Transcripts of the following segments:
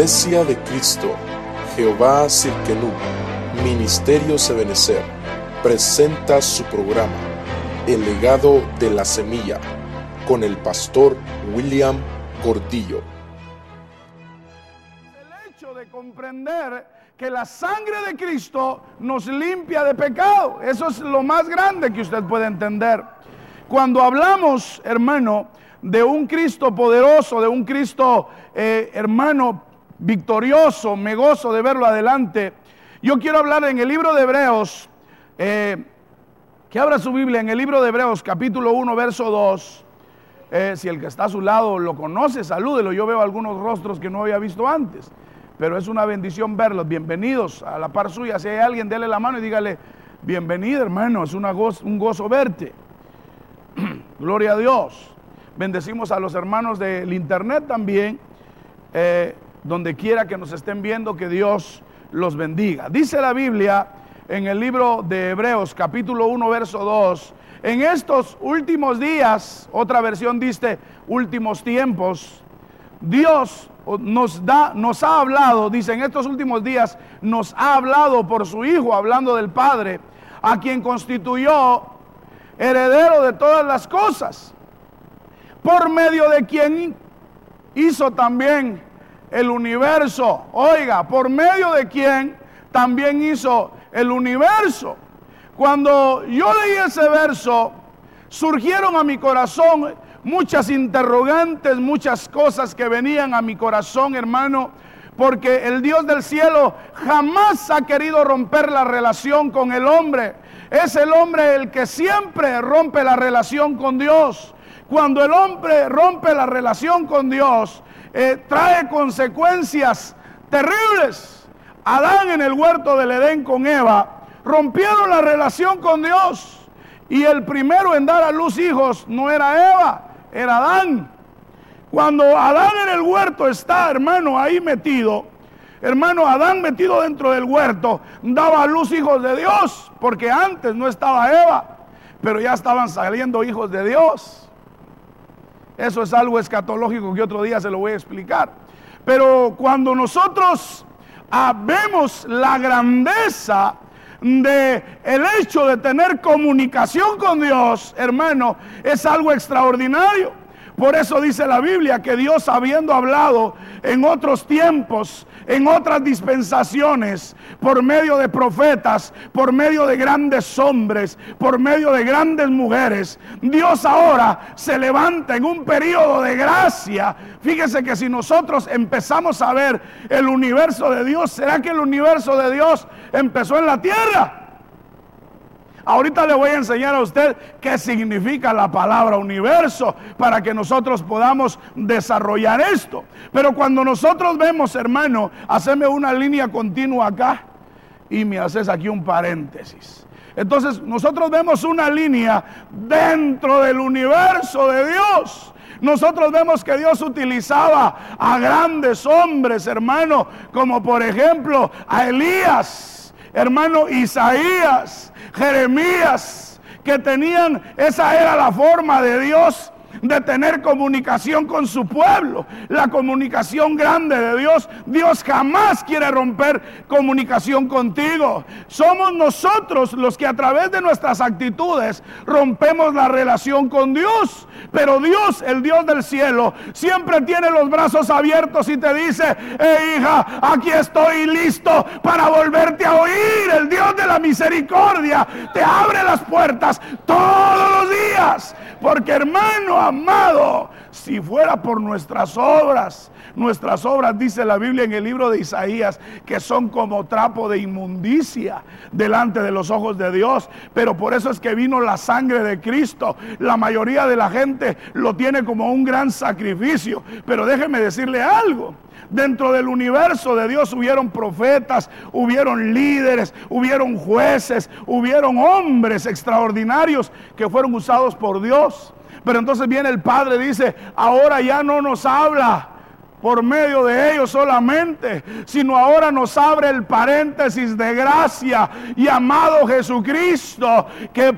Iglesia de Cristo, Jehová Cirkenú, Ministerio Sebenecer, presenta su programa, El legado de la semilla, con el pastor William Gordillo. El hecho de comprender que la sangre de Cristo nos limpia de pecado, eso es lo más grande que usted puede entender. Cuando hablamos, hermano, de un Cristo poderoso, de un Cristo, eh, hermano, victorioso, me gozo de verlo adelante. Yo quiero hablar en el libro de Hebreos, eh, que abra su Biblia en el libro de Hebreos, capítulo 1, verso 2. Eh, si el que está a su lado lo conoce, salúdelo. Yo veo algunos rostros que no había visto antes, pero es una bendición verlos. Bienvenidos a la par suya. Si hay alguien, dele la mano y dígale, bienvenido hermano, es una un gozo verte. Gloria a Dios. Bendecimos a los hermanos del internet también, eh, donde quiera que nos estén viendo, que Dios los bendiga. Dice la Biblia en el libro de Hebreos capítulo 1, verso 2, en estos últimos días, otra versión dice últimos tiempos, Dios nos da, nos ha hablado, dice en estos últimos días, nos ha hablado por su Hijo, hablando del Padre, a quien constituyó heredero de todas las cosas por medio de quien hizo también el universo. Oiga, por medio de quien también hizo el universo. Cuando yo leí ese verso, surgieron a mi corazón muchas interrogantes, muchas cosas que venían a mi corazón, hermano, porque el Dios del cielo jamás ha querido romper la relación con el hombre. Es el hombre el que siempre rompe la relación con Dios. Cuando el hombre rompe la relación con Dios, eh, trae consecuencias terribles. Adán en el huerto del Edén con Eva rompieron la relación con Dios. Y el primero en dar a luz hijos no era Eva, era Adán. Cuando Adán en el huerto está, hermano, ahí metido, hermano, Adán metido dentro del huerto, daba a luz hijos de Dios, porque antes no estaba Eva, pero ya estaban saliendo hijos de Dios. Eso es algo escatológico que otro día se lo voy a explicar. Pero cuando nosotros vemos la grandeza de el hecho de tener comunicación con Dios, hermano, es algo extraordinario. Por eso dice la Biblia que Dios habiendo hablado en otros tiempos en otras dispensaciones, por medio de profetas, por medio de grandes hombres, por medio de grandes mujeres. Dios ahora se levanta en un periodo de gracia. Fíjese que si nosotros empezamos a ver el universo de Dios, ¿será que el universo de Dios empezó en la tierra? Ahorita le voy a enseñar a usted qué significa la palabra universo para que nosotros podamos desarrollar esto. Pero cuando nosotros vemos, hermano, haceme una línea continua acá y me haces aquí un paréntesis. Entonces nosotros vemos una línea dentro del universo de Dios. Nosotros vemos que Dios utilizaba a grandes hombres, hermano, como por ejemplo a Elías, hermano Isaías, Jeremías, que tenían, esa era la forma de Dios de tener comunicación con su pueblo, la comunicación grande de Dios. Dios jamás quiere romper comunicación contigo. Somos nosotros los que a través de nuestras actitudes rompemos la relación con Dios. Pero Dios, el Dios del cielo, siempre tiene los brazos abiertos y te dice, eh, hija, aquí estoy listo para volverte a oír. El Dios de la misericordia te abre las puertas todos los días. Porque hermano amado, si fuera por nuestras obras, nuestras obras, dice la Biblia en el libro de Isaías, que son como trapo de inmundicia delante de los ojos de Dios. Pero por eso es que vino la sangre de Cristo. La mayoría de la gente lo tiene como un gran sacrificio. Pero déjeme decirle algo. Dentro del universo de Dios hubieron profetas, hubieron líderes, hubieron jueces, hubieron hombres extraordinarios que fueron usados por Dios. Pero entonces viene el Padre y dice, ahora ya no nos habla por medio de ellos solamente, sino ahora nos abre el paréntesis de gracia y amado Jesucristo, que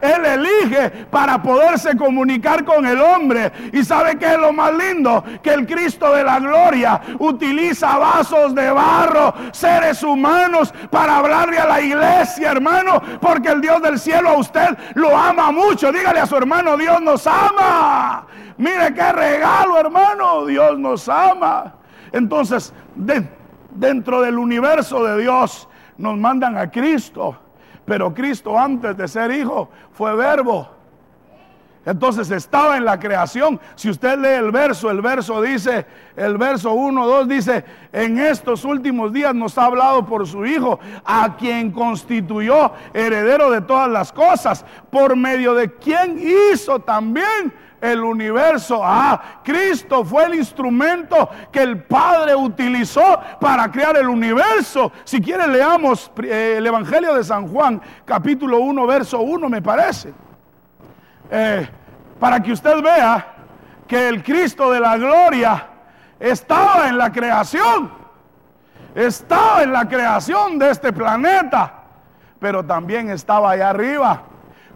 Él elige para poderse comunicar con el hombre. Y sabe que es lo más lindo, que el Cristo de la gloria utiliza vasos de barro, seres humanos, para hablarle a la iglesia, hermano, porque el Dios del cielo a usted lo ama mucho. Dígale a su hermano, Dios nos ama. Mire qué regalo, hermano. Dios nos ama. Entonces, dentro del universo de Dios nos mandan a Cristo. Pero Cristo antes de ser hijo fue verbo. Entonces estaba en la creación. Si usted lee el verso, el verso dice, el verso 1, 2 dice, en estos últimos días nos ha hablado por su Hijo, a quien constituyó heredero de todas las cosas, por medio de quien hizo también el universo. Ah, Cristo fue el instrumento que el Padre utilizó para crear el universo. Si quiere leamos eh, el Evangelio de San Juan, capítulo 1, verso 1, me parece. Eh, para que usted vea que el Cristo de la gloria estaba en la creación. Estaba en la creación de este planeta, pero también estaba allá arriba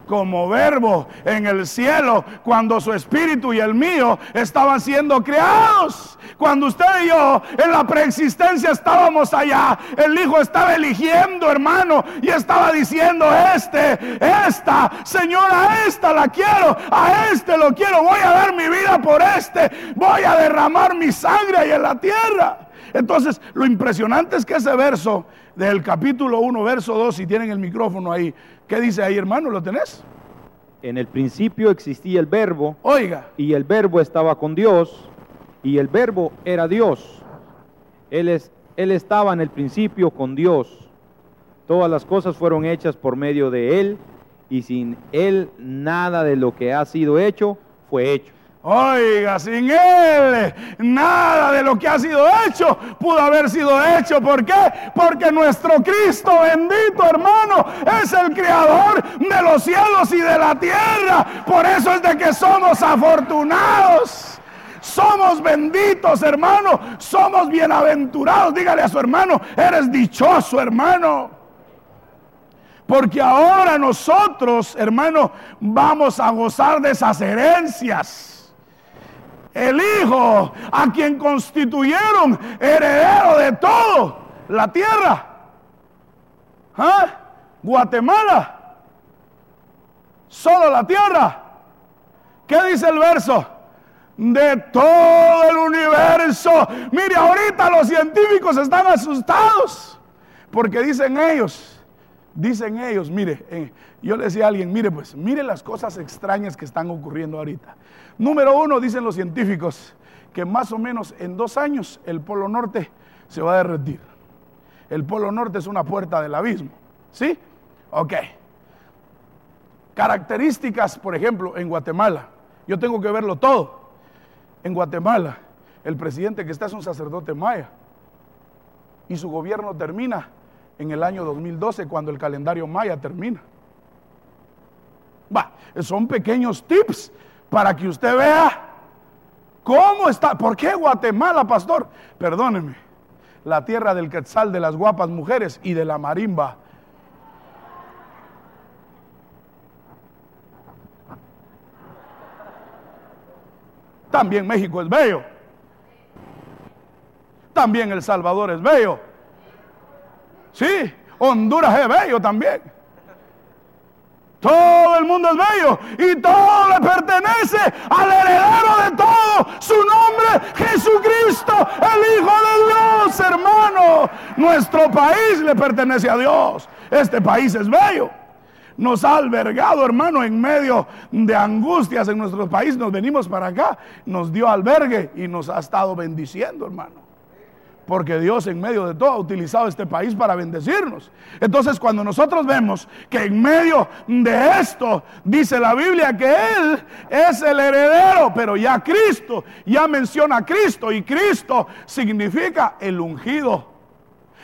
como verbo en el cielo cuando su espíritu y el mío estaban siendo creados. Cuando usted y yo en la preexistencia estábamos allá, el Hijo estaba eligiendo, hermano, y estaba diciendo, este, esta, señora, esta la quiero, a este lo quiero, voy a dar mi vida por este, voy a derramar mi sangre ahí en la tierra. Entonces, lo impresionante es que ese verso del capítulo 1, verso 2, si tienen el micrófono ahí, ¿qué dice ahí, hermano? ¿Lo tenés? En el principio existía el verbo. Oiga. Y el verbo estaba con Dios. Y el verbo era Dios. Él, es, él estaba en el principio con Dios. Todas las cosas fueron hechas por medio de Él. Y sin Él nada de lo que ha sido hecho fue hecho. Oiga, sin Él nada de lo que ha sido hecho pudo haber sido hecho. ¿Por qué? Porque nuestro Cristo bendito hermano es el creador de los cielos y de la tierra. Por eso es de que somos afortunados. Somos benditos, hermano. Somos bienaventurados. Dígale a su hermano, eres dichoso, hermano. Porque ahora nosotros, hermano, vamos a gozar de esas herencias el Hijo, a quien constituyeron heredero de todo, la tierra. ¿Ah? Guatemala. Solo la tierra. ¿Qué dice el verso? De todo el universo. Mire, ahorita los científicos están asustados. Porque dicen ellos, dicen ellos, mire, eh, yo le decía a alguien, mire pues, mire las cosas extrañas que están ocurriendo ahorita. Número uno, dicen los científicos, que más o menos en dos años el Polo Norte se va a derretir. El Polo Norte es una puerta del abismo. ¿Sí? Ok. Características, por ejemplo, en Guatemala. Yo tengo que verlo todo. En Guatemala, el presidente que está es un sacerdote maya. Y su gobierno termina en el año 2012, cuando el calendario maya termina. Va, son pequeños tips para que usted vea cómo está. ¿Por qué Guatemala, pastor? Perdóneme, la tierra del quetzal, de las guapas mujeres y de la marimba. También México es bello. También El Salvador es bello. Sí, Honduras es bello también. Todo el mundo es bello y todo le pertenece al heredero de todo. Su nombre, Jesucristo, el Hijo de Dios, hermano. Nuestro país le pertenece a Dios. Este país es bello. Nos ha albergado, hermano, en medio de angustias en nuestro país. Nos venimos para acá, nos dio albergue y nos ha estado bendiciendo, hermano porque Dios en medio de todo ha utilizado este país para bendecirnos. Entonces cuando nosotros vemos que en medio de esto dice la Biblia que Él es el heredero, pero ya Cristo, ya menciona a Cristo y Cristo significa el ungido.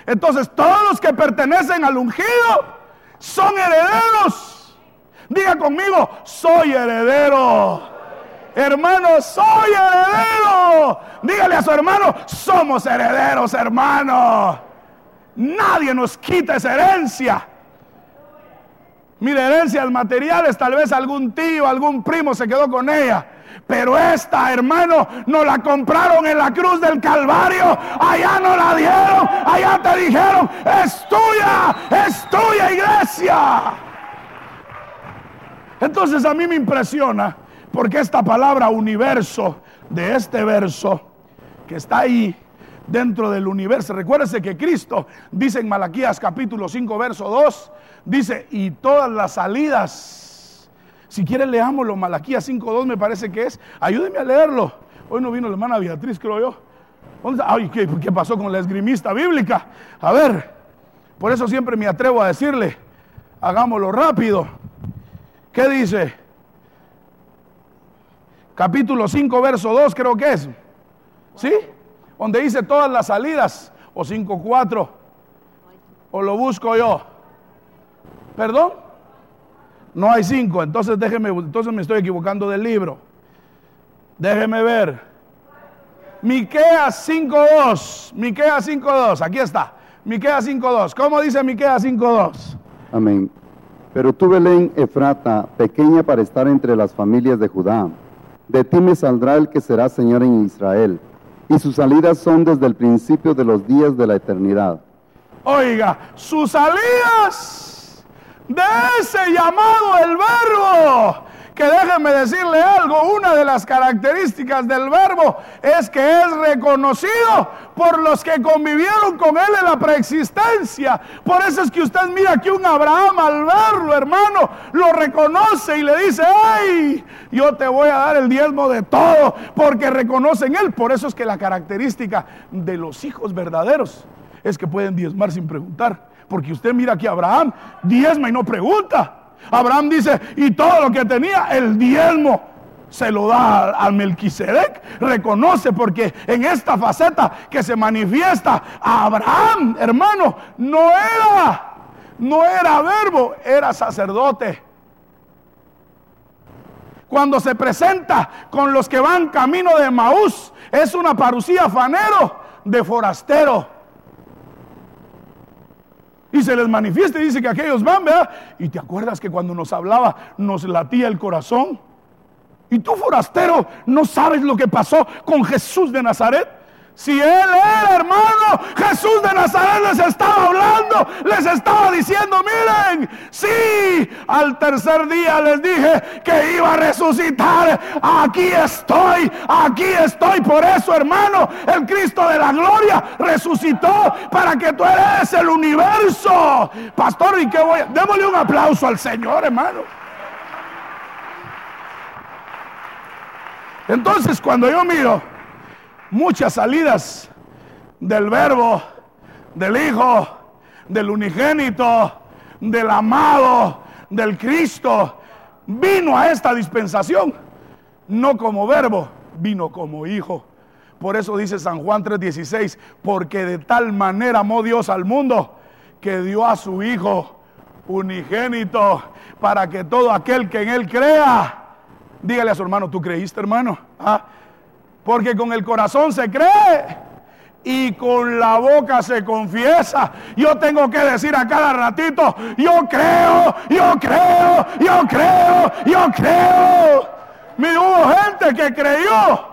Entonces todos los que pertenecen al ungido son herederos. Diga conmigo, soy heredero. Hermano, soy heredero. Dígale a su hermano, somos herederos, hermano. Nadie nos quita esa herencia. Mire, herencias materiales, tal vez algún tío, algún primo se quedó con ella. Pero esta, hermano, nos la compraron en la cruz del Calvario. Allá no la dieron. Allá te dijeron, es tuya, es tuya iglesia. Entonces a mí me impresiona porque esta palabra universo de este verso que está ahí dentro del universo. Recuérdese que Cristo dice en Malaquías capítulo 5 verso 2, dice, y todas las salidas, si quieren leámoslo, Malaquías 5 2 me parece que es, ayúdenme a leerlo. Hoy no vino la hermana Beatriz, creo yo. Ay, ¿qué, ¿qué pasó con la esgrimista bíblica? A ver, por eso siempre me atrevo a decirle, hagámoslo rápido. ¿Qué dice? Capítulo 5, verso 2 creo que es. ¿Sí? Donde dice todas las salidas. O 5, 4. O lo busco yo. ¿Perdón? No hay 5. Entonces déjeme, entonces me estoy equivocando del libro. Déjeme ver. Miqueas 5.2. Miqueas 5.2. Aquí está. Miqueas 5.2. ¿Cómo dice Miqueas 5.2? Amén. Pero tú, Belén, Efrata, pequeña para estar entre las familias de Judá, de ti me saldrá el que será Señor en Israel, y sus salidas son desde el principio de los días de la eternidad. Oiga, sus salidas de ese llamado el verbo que déjenme decirle algo, una de las características del verbo es que es reconocido por los que convivieron con él en la preexistencia. Por eso es que usted mira que un Abraham al verlo, hermano, lo reconoce y le dice, ay, yo te voy a dar el diezmo de todo, porque reconocen él. Por eso es que la característica de los hijos verdaderos es que pueden diezmar sin preguntar. Porque usted mira que Abraham diezma y no pregunta. Abraham dice, y todo lo que tenía, el diezmo se lo da a Melquisedec. Reconoce porque en esta faceta que se manifiesta Abraham, hermano, no era, no era verbo, era sacerdote. Cuando se presenta con los que van camino de Maús, es una parucía fanero de forastero y se les manifiesta y dice que aquellos van, ¿verdad? Y te acuerdas que cuando nos hablaba nos latía el corazón. Y tú, forastero, no sabes lo que pasó con Jesús de Nazaret. Si Él era hermano, Jesús de Nazaret les estaba hablando, les estaba diciendo, miren, sí, al tercer día les dije que iba a resucitar. Aquí estoy, aquí estoy. Por eso, hermano, el Cristo de la gloria resucitó para que tú eres el universo. Pastor, ¿y qué voy a? Démosle un aplauso al Señor, hermano. Entonces, cuando yo miro muchas salidas del verbo, del Hijo, del unigénito, del amado, del Cristo. Vino a esta dispensación, no como verbo, vino como Hijo. Por eso dice San Juan 3:16, porque de tal manera amó Dios al mundo que dio a su Hijo unigénito para que todo aquel que en Él crea, dígale a su hermano, ¿tú creíste hermano? ¿Ah? Porque con el corazón se cree y con la boca se confiesa. Yo tengo que decir a cada ratito, yo creo, yo creo, yo creo, yo creo. Mira, hubo gente que creyó,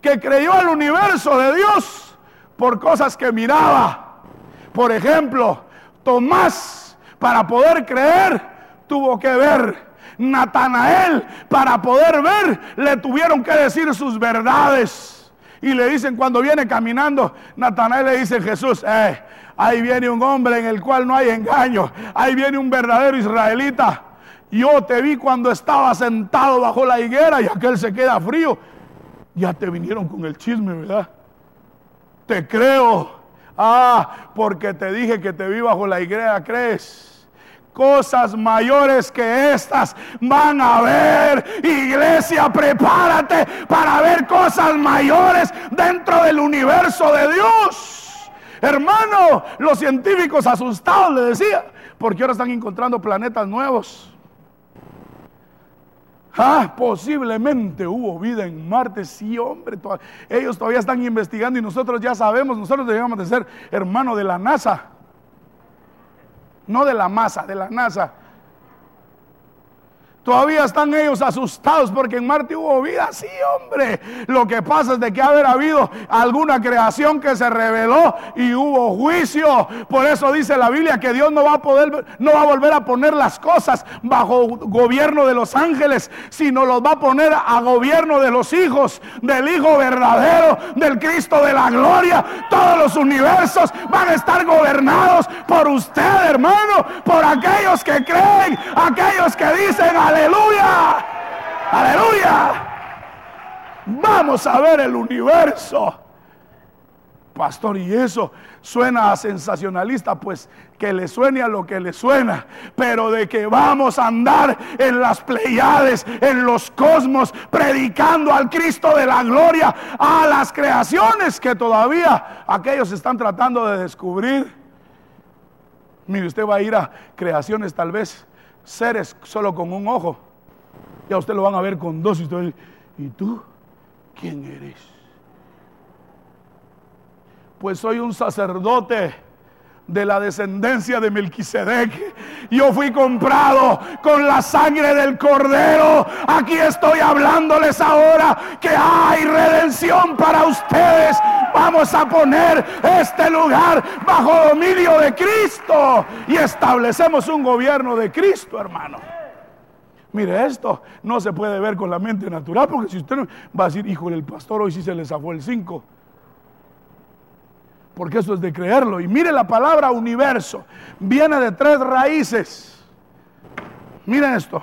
que creyó al universo de Dios por cosas que miraba. Por ejemplo, Tomás, para poder creer, tuvo que ver Natanael, para poder ver, le tuvieron que decir sus verdades. Y le dicen cuando viene caminando, Natanael le dice Jesús, eh, ahí viene un hombre en el cual no hay engaño, ahí viene un verdadero israelita. Yo te vi cuando estaba sentado bajo la higuera y aquel se queda frío. Ya te vinieron con el chisme, ¿verdad? Te creo. Ah, porque te dije que te vi bajo la higuera, ¿crees? Cosas mayores que estas van a ver. Iglesia, prepárate para ver cosas mayores dentro del universo de Dios. Hermano, los científicos asustados le decía, porque ahora están encontrando planetas nuevos. Ah, posiblemente hubo vida en Marte, sí, hombre. ellos todavía están investigando y nosotros ya sabemos, nosotros debemos de ser hermano de la NASA. No de la masa, de la NASA. Todavía están ellos asustados porque en Marte hubo vida. Sí, hombre. Lo que pasa es de que haber habido alguna creación que se reveló y hubo juicio. Por eso dice la Biblia que Dios no va a poder, no va a volver a poner las cosas bajo gobierno de los ángeles, sino los va a poner a gobierno de los hijos, del Hijo verdadero, del Cristo de la gloria. Todos los universos van a estar gobernados por usted, hermano, por aquellos que creen, aquellos que dicen aleluya, aleluya. Vamos a ver el universo. Pastor, y eso suena a sensacionalista, pues que le suene a lo que le suena, pero de que vamos a andar en las Pleiades, en los cosmos, predicando al Cristo de la gloria, a las creaciones que todavía aquellos están tratando de descubrir. Mire, usted va a ir a creaciones tal vez seres solo con un ojo. Ya usted lo van a ver con dos y ¿y tú quién eres? Pues soy un sacerdote de la descendencia de Melquisedec. Yo fui comprado con la sangre del cordero. Aquí estoy hablándoles ahora que hay redención para ustedes. Vamos a poner este lugar bajo dominio de Cristo y establecemos un gobierno de Cristo, hermano. Mire, esto no se puede ver con la mente natural, porque si usted va a decir, hijo del pastor, hoy sí se le zafó el 5 porque eso es de creerlo. Y mire la palabra universo, viene de tres raíces. Miren esto.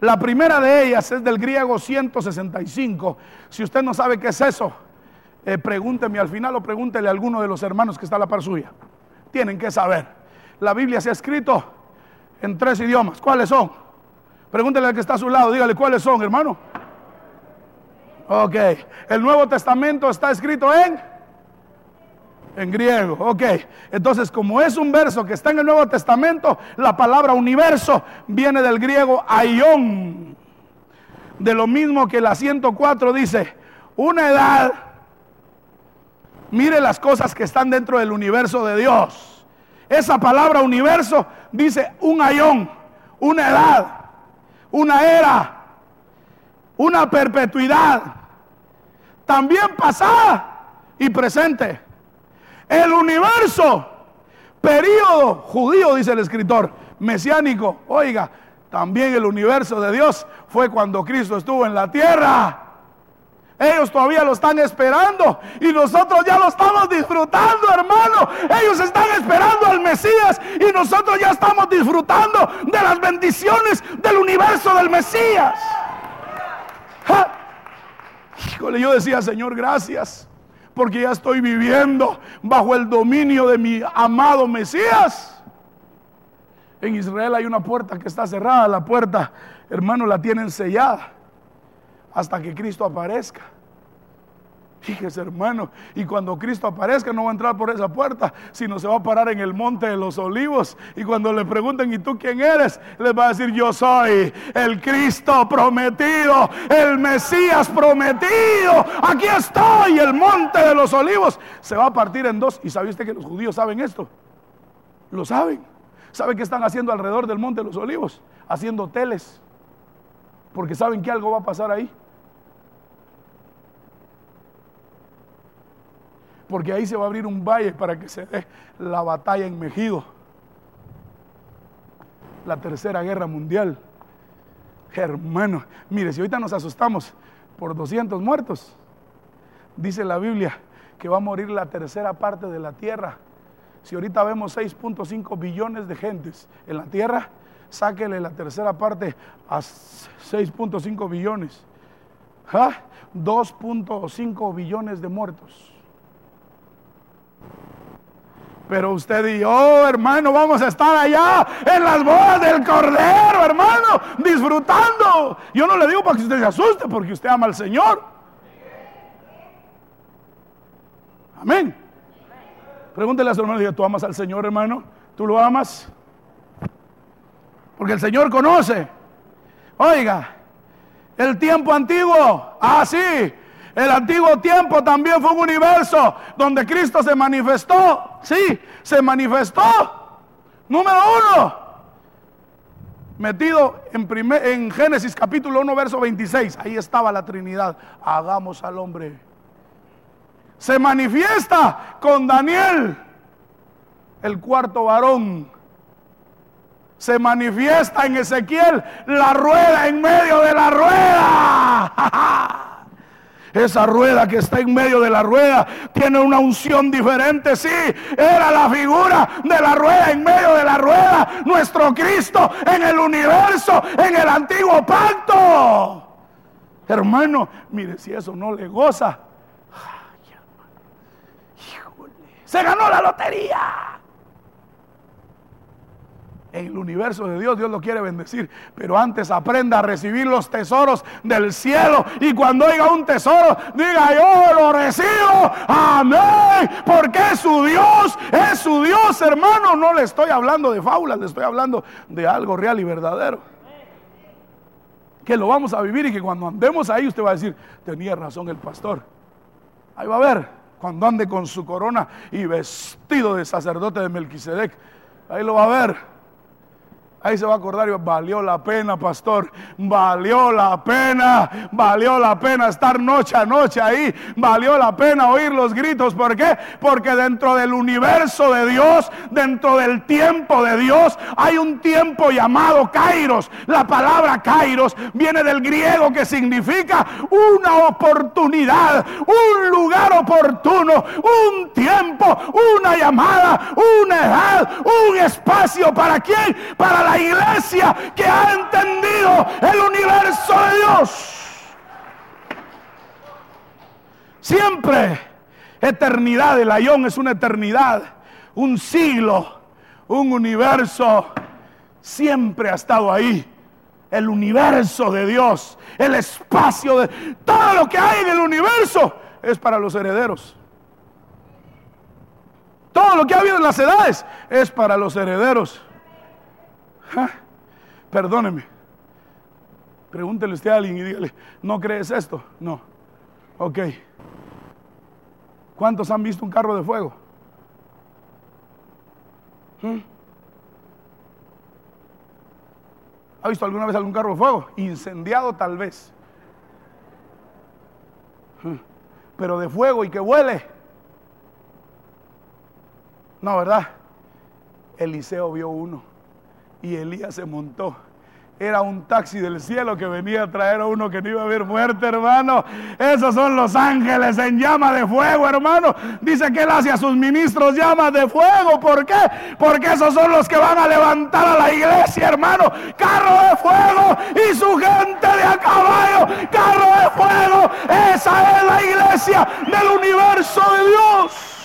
La primera de ellas es del griego 165. Si usted no sabe qué es eso, eh, pregúnteme al final o pregúntele a alguno de los hermanos que está a la par suya. Tienen que saber. La Biblia se ha escrito en tres idiomas. ¿Cuáles son? Pregúntele al que está a su lado, dígale cuáles son, hermano. Ok. El Nuevo Testamento está escrito en en griego, ok. Entonces, como es un verso que está en el Nuevo Testamento, la palabra universo viene del griego aion. De lo mismo que la 104 dice, una edad, mire las cosas que están dentro del universo de Dios. Esa palabra universo dice un ayón, una edad, una era, una perpetuidad, también pasada y presente. El universo, periodo judío, dice el escritor, mesiánico. Oiga, también el universo de Dios fue cuando Cristo estuvo en la tierra. Ellos todavía lo están esperando y nosotros ya lo estamos disfrutando, hermano. Ellos están esperando al Mesías y nosotros ya estamos disfrutando de las bendiciones del universo del Mesías. Híjole, yo decía, Señor, gracias porque ya estoy viviendo bajo el dominio de mi amado Mesías. En Israel hay una puerta que está cerrada, la puerta, hermano, la tienen sellada hasta que Cristo aparezca. Fíjese, hermano, y cuando Cristo aparezca no va a entrar por esa puerta, sino se va a parar en el monte de los olivos. Y cuando le pregunten, ¿y tú quién eres? Les va a decir, yo soy el Cristo prometido, el Mesías prometido. Aquí estoy, el monte de los olivos. Se va a partir en dos. ¿Y sabe usted que los judíos saben esto? Lo saben. ¿Sabe qué están haciendo alrededor del monte de los olivos? Haciendo hoteles. Porque saben que algo va a pasar ahí. Porque ahí se va a abrir un valle para que se dé la batalla en Mejido, la tercera guerra mundial. Hermano, mire, si ahorita nos asustamos por 200 muertos, dice la Biblia que va a morir la tercera parte de la tierra. Si ahorita vemos 6.5 billones de gentes en la tierra, sáquele la tercera parte a 6.5 billones. 2.5 ¿Ah? billones de muertos. Pero usted y yo, hermano, vamos a estar allá en las bodas del Cordero, hermano, disfrutando. Yo no le digo para que usted se asuste, porque usted ama al Señor. Amén. Pregúntele a su hermano, ¿tú amas al Señor, hermano? ¿Tú lo amas? Porque el Señor conoce. Oiga, El tiempo antiguo. Ah, sí. El antiguo tiempo también fue un universo donde Cristo se manifestó. Sí, se manifestó. Número uno. Metido en, en Génesis capítulo 1, verso 26. Ahí estaba la Trinidad. Hagamos al hombre. Se manifiesta con Daniel, el cuarto varón. Se manifiesta en Ezequiel la rueda en medio de la rueda. Esa rueda que está en medio de la rueda tiene una unción diferente. Sí, era la figura de la rueda en medio de la rueda. Nuestro Cristo en el universo, en el antiguo pacto. Hermano, mire, si eso no le goza. se ganó la lotería el universo de Dios, Dios lo quiere bendecir. Pero antes aprenda a recibir los tesoros del cielo. Y cuando oiga un tesoro, diga yo lo recibo. Amén. Porque es su Dios, es su Dios, hermano. No le estoy hablando de fábulas, le estoy hablando de algo real y verdadero. Que lo vamos a vivir y que cuando andemos ahí usted va a decir, tenía razón el pastor. Ahí va a ver, cuando ande con su corona y vestido de sacerdote de Melquisedec, ahí lo va a ver. Ahí se va a acordar valió la pena, pastor. Valió la pena, valió la pena estar noche a noche ahí. Valió la pena oír los gritos. ¿Por qué? Porque dentro del universo de Dios, dentro del tiempo de Dios, hay un tiempo llamado Kairos. La palabra Kairos viene del griego que significa una oportunidad, un lugar oportuno, un tiempo, una llamada, una edad, un espacio. ¿Para quién? Para la iglesia que ha entendido el universo de Dios. Siempre, eternidad, el ayón es una eternidad, un siglo, un universo, siempre ha estado ahí. El universo de Dios, el espacio de todo lo que hay en el universo es para los herederos. Todo lo que ha habido en las edades es para los herederos. Perdóneme. Pregúntele usted a alguien y dígale, ¿no crees esto? No. Ok. ¿Cuántos han visto un carro de fuego? ¿Mm? ¿Ha visto alguna vez algún carro de fuego? Incendiado tal vez. ¿Mm? Pero de fuego y que huele. No, ¿verdad? Eliseo vio uno y Elías se montó. Era un taxi del cielo que venía a traer a uno que no iba a haber muerte, hermano. Esos son los ángeles en llama de fuego, hermano. Dice que él hace a sus ministros llamas de fuego. ¿Por qué? Porque esos son los que van a levantar a la iglesia, hermano. Carro de fuego y su gente de a caballo. Carro de fuego. Esa es la iglesia del universo de Dios.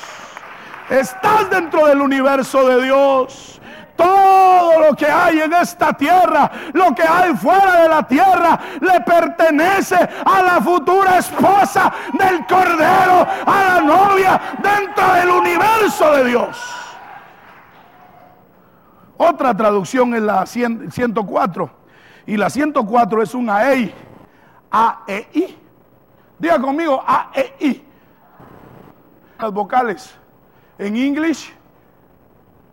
Estás dentro del universo de Dios. Todo lo que hay en esta tierra, lo que hay fuera de la tierra, le pertenece a la futura esposa del Cordero, a la novia dentro del universo de Dios. Otra traducción es la 104. Y la 104 es un AEI. A-E-I. Diga conmigo A-E-I. Las vocales. En English,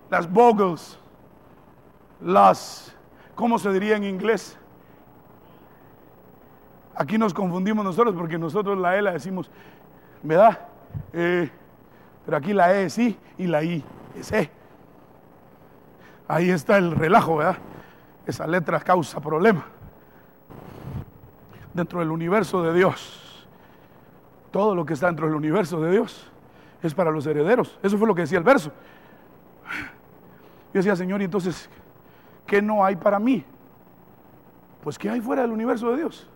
las vogels las, ¿cómo se diría en inglés? Aquí nos confundimos nosotros porque nosotros la E la decimos, ¿verdad? Eh, pero aquí la E es I y la I es E. Ahí está el relajo, ¿verdad? Esa letra causa problema. Dentro del universo de Dios, todo lo que está dentro del universo de Dios es para los herederos. Eso fue lo que decía el verso. Yo decía, Señor, y entonces, ¿qué no hay para mí? Pues ¿qué hay fuera del universo de Dios?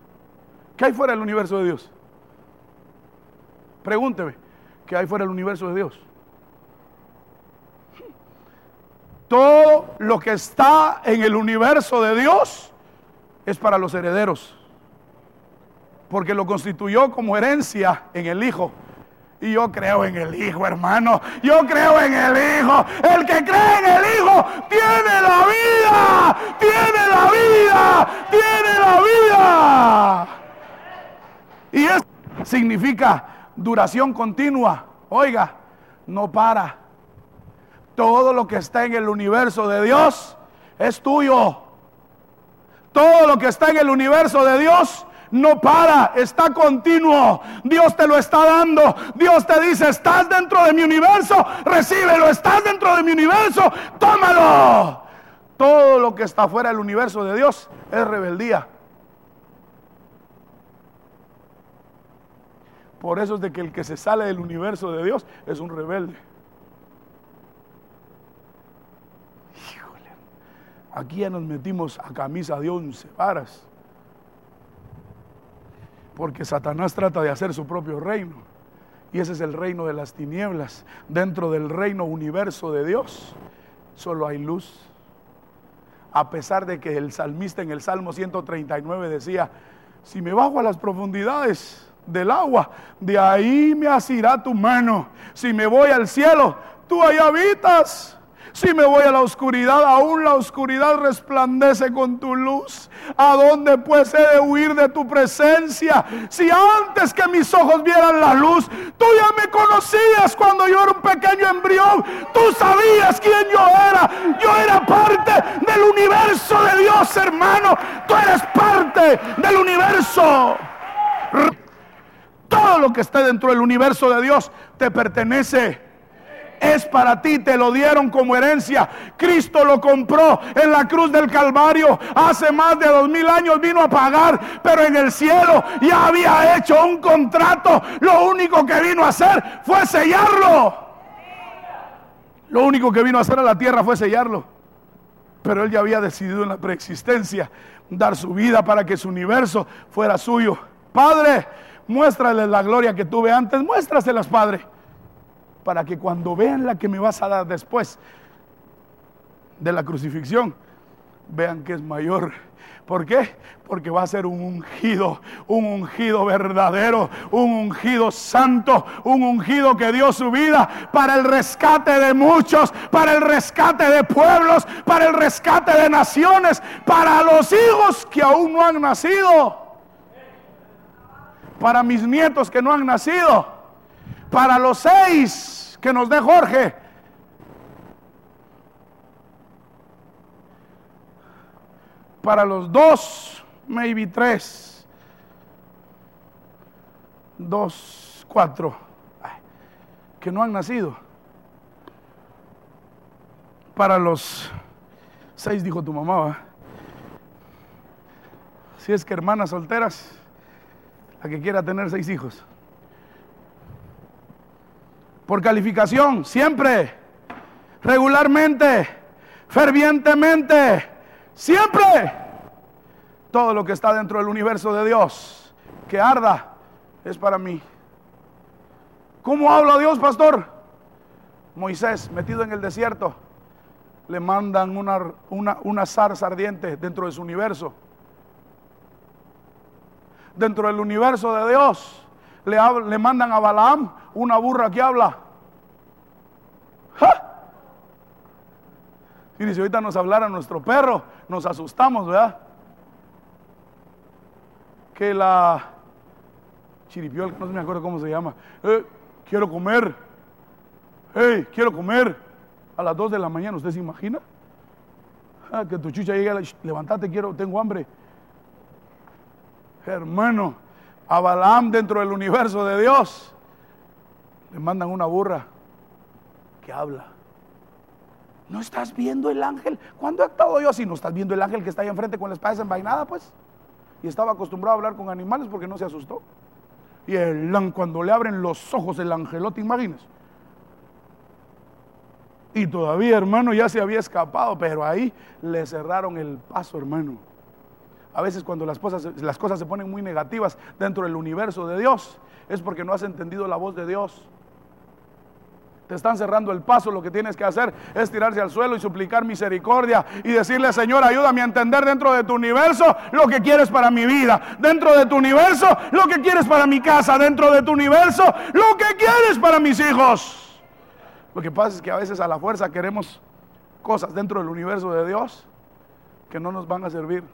¿Qué hay fuera del universo de Dios? Pregúnteme, ¿qué hay fuera del universo de Dios? Todo lo que está en el universo de Dios es para los herederos, porque lo constituyó como herencia en el Hijo. Y yo creo en el Hijo, hermano. Yo creo en el Hijo. El que cree en el Hijo tiene la vida. Tiene la vida. Tiene la vida. significa duración continua. Oiga, no para. Todo lo que está en el universo de Dios es tuyo. Todo lo que está en el universo de Dios no para, está continuo. Dios te lo está dando. Dios te dice, estás dentro de mi universo, recíbelo, estás dentro de mi universo, tómalo. Todo lo que está fuera del universo de Dios es rebeldía. Por eso es de que el que se sale del universo de Dios es un rebelde. Híjole, aquí ya nos metimos a camisa de once varas. Porque Satanás trata de hacer su propio reino. Y ese es el reino de las tinieblas. Dentro del reino universo de Dios solo hay luz. A pesar de que el salmista en el Salmo 139 decía, si me bajo a las profundidades, del agua, de ahí me asirá tu mano. Si me voy al cielo, tú ahí habitas. Si me voy a la oscuridad, aún la oscuridad resplandece con tu luz. ¿A dónde pues he de huir de tu presencia? Si antes que mis ojos vieran la luz, tú ya me conocías cuando yo era un pequeño embrión. Tú sabías quién yo era. Yo era parte del universo de Dios, hermano. Tú eres parte del universo. Todo lo que esté dentro del universo de Dios te pertenece. Es para ti, te lo dieron como herencia. Cristo lo compró en la cruz del Calvario. Hace más de dos mil años vino a pagar, pero en el cielo ya había hecho un contrato. Lo único que vino a hacer fue sellarlo. Lo único que vino a hacer a la tierra fue sellarlo. Pero él ya había decidido en la preexistencia dar su vida para que su universo fuera suyo. Padre, muéstrales la gloria que tuve antes, muéstraselas, Padre, para que cuando vean la que me vas a dar después de la crucifixión, vean que es mayor. ¿Por qué? Porque va a ser un ungido, un ungido verdadero, un ungido santo, un ungido que dio su vida para el rescate de muchos, para el rescate de pueblos, para el rescate de naciones, para los hijos que aún no han nacido para mis nietos que no han nacido, para los seis que nos dé Jorge. Para los dos, maybe tres, dos, cuatro, que no han nacido. Para los seis, dijo tu mamá, si es que hermanas solteras, que quiera tener seis hijos. Por calificación, siempre, regularmente, fervientemente, siempre. Todo lo que está dentro del universo de Dios, que arda, es para mí. ¿Cómo habla Dios, pastor? Moisés, metido en el desierto, le mandan una, una, una zarza ardiente dentro de su universo dentro del universo de Dios. Le, le mandan a Balaam una burra que habla. Y si ahorita nos hablara nuestro perro, nos asustamos, ¿verdad? Que la chiripiol, no me acuerdo cómo se llama, eh, quiero comer, hey, quiero comer a las 2 de la mañana, ¿usted se imagina? Ah, que tu chucha llegue, levantate, quiero, tengo hambre. Hermano, a Balaam dentro del universo de Dios le mandan una burra que habla. ¿No estás viendo el ángel? ¿Cuándo he actuado yo así? ¿No estás viendo el ángel que está ahí enfrente con la espada desenvainada, pues? Y estaba acostumbrado a hablar con animales porque no se asustó. Y el, cuando le abren los ojos el angelote, imaginas. Y todavía, hermano, ya se había escapado, pero ahí le cerraron el paso, hermano. A veces cuando las cosas, las cosas se ponen muy negativas dentro del universo de Dios, es porque no has entendido la voz de Dios. Te están cerrando el paso, lo que tienes que hacer es tirarse al suelo y suplicar misericordia y decirle, Señor, ayúdame a entender dentro de tu universo lo que quieres para mi vida, dentro de tu universo lo que quieres para mi casa, dentro de tu universo lo que quieres para mis hijos. Lo que pasa es que a veces a la fuerza queremos cosas dentro del universo de Dios que no nos van a servir.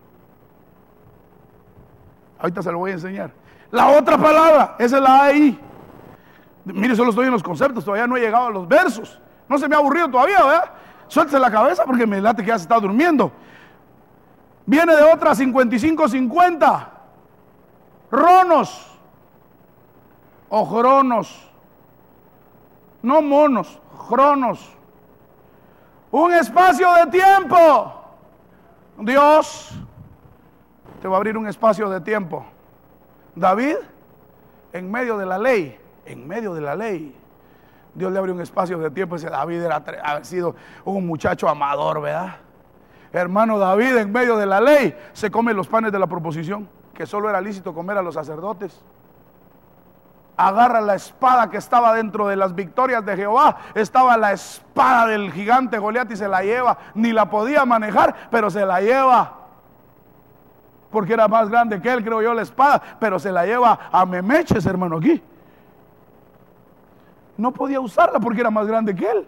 Ahorita se lo voy a enseñar. La otra palabra, esa es la ahí. Mire, solo estoy en los conceptos, todavía no he llegado a los versos. No se me ha aburrido todavía, ¿verdad? Suéltese la cabeza porque me late que ya se está durmiendo. Viene de otra 55-50. Ronos o cronos. No monos, cronos. Un espacio de tiempo. Dios te va a abrir un espacio de tiempo. David, en medio de la ley, en medio de la ley, Dios le abrió un espacio de tiempo. Ese David era sido un muchacho amador, ¿verdad? Hermano David, en medio de la ley, se come los panes de la proposición, que solo era lícito comer a los sacerdotes agarra la espada que estaba dentro de las victorias de Jehová. Estaba la espada del gigante Goliat y se la lleva. Ni la podía manejar, pero se la lleva. Porque era más grande que él, creo yo, la espada. Pero se la lleva a Memeches, hermano, aquí. No podía usarla porque era más grande que él.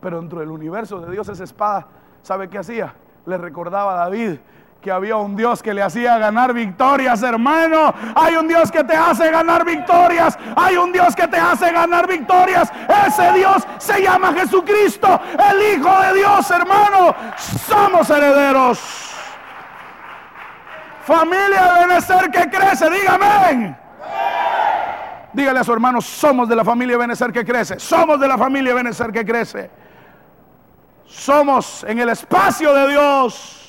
Pero dentro del universo de Dios esa espada, ¿sabe qué hacía? Le recordaba a David que había un Dios que le hacía ganar victorias, hermano. Hay un Dios que te hace ganar victorias. Hay un Dios que te hace ganar victorias. Ese Dios se llama Jesucristo, el Hijo de Dios, hermano. Somos herederos. Familia de Benecer que crece, dígame. Dígale a su hermano, somos de la familia Benecer que crece. Somos de la familia Benecer que crece. Somos en el espacio de Dios.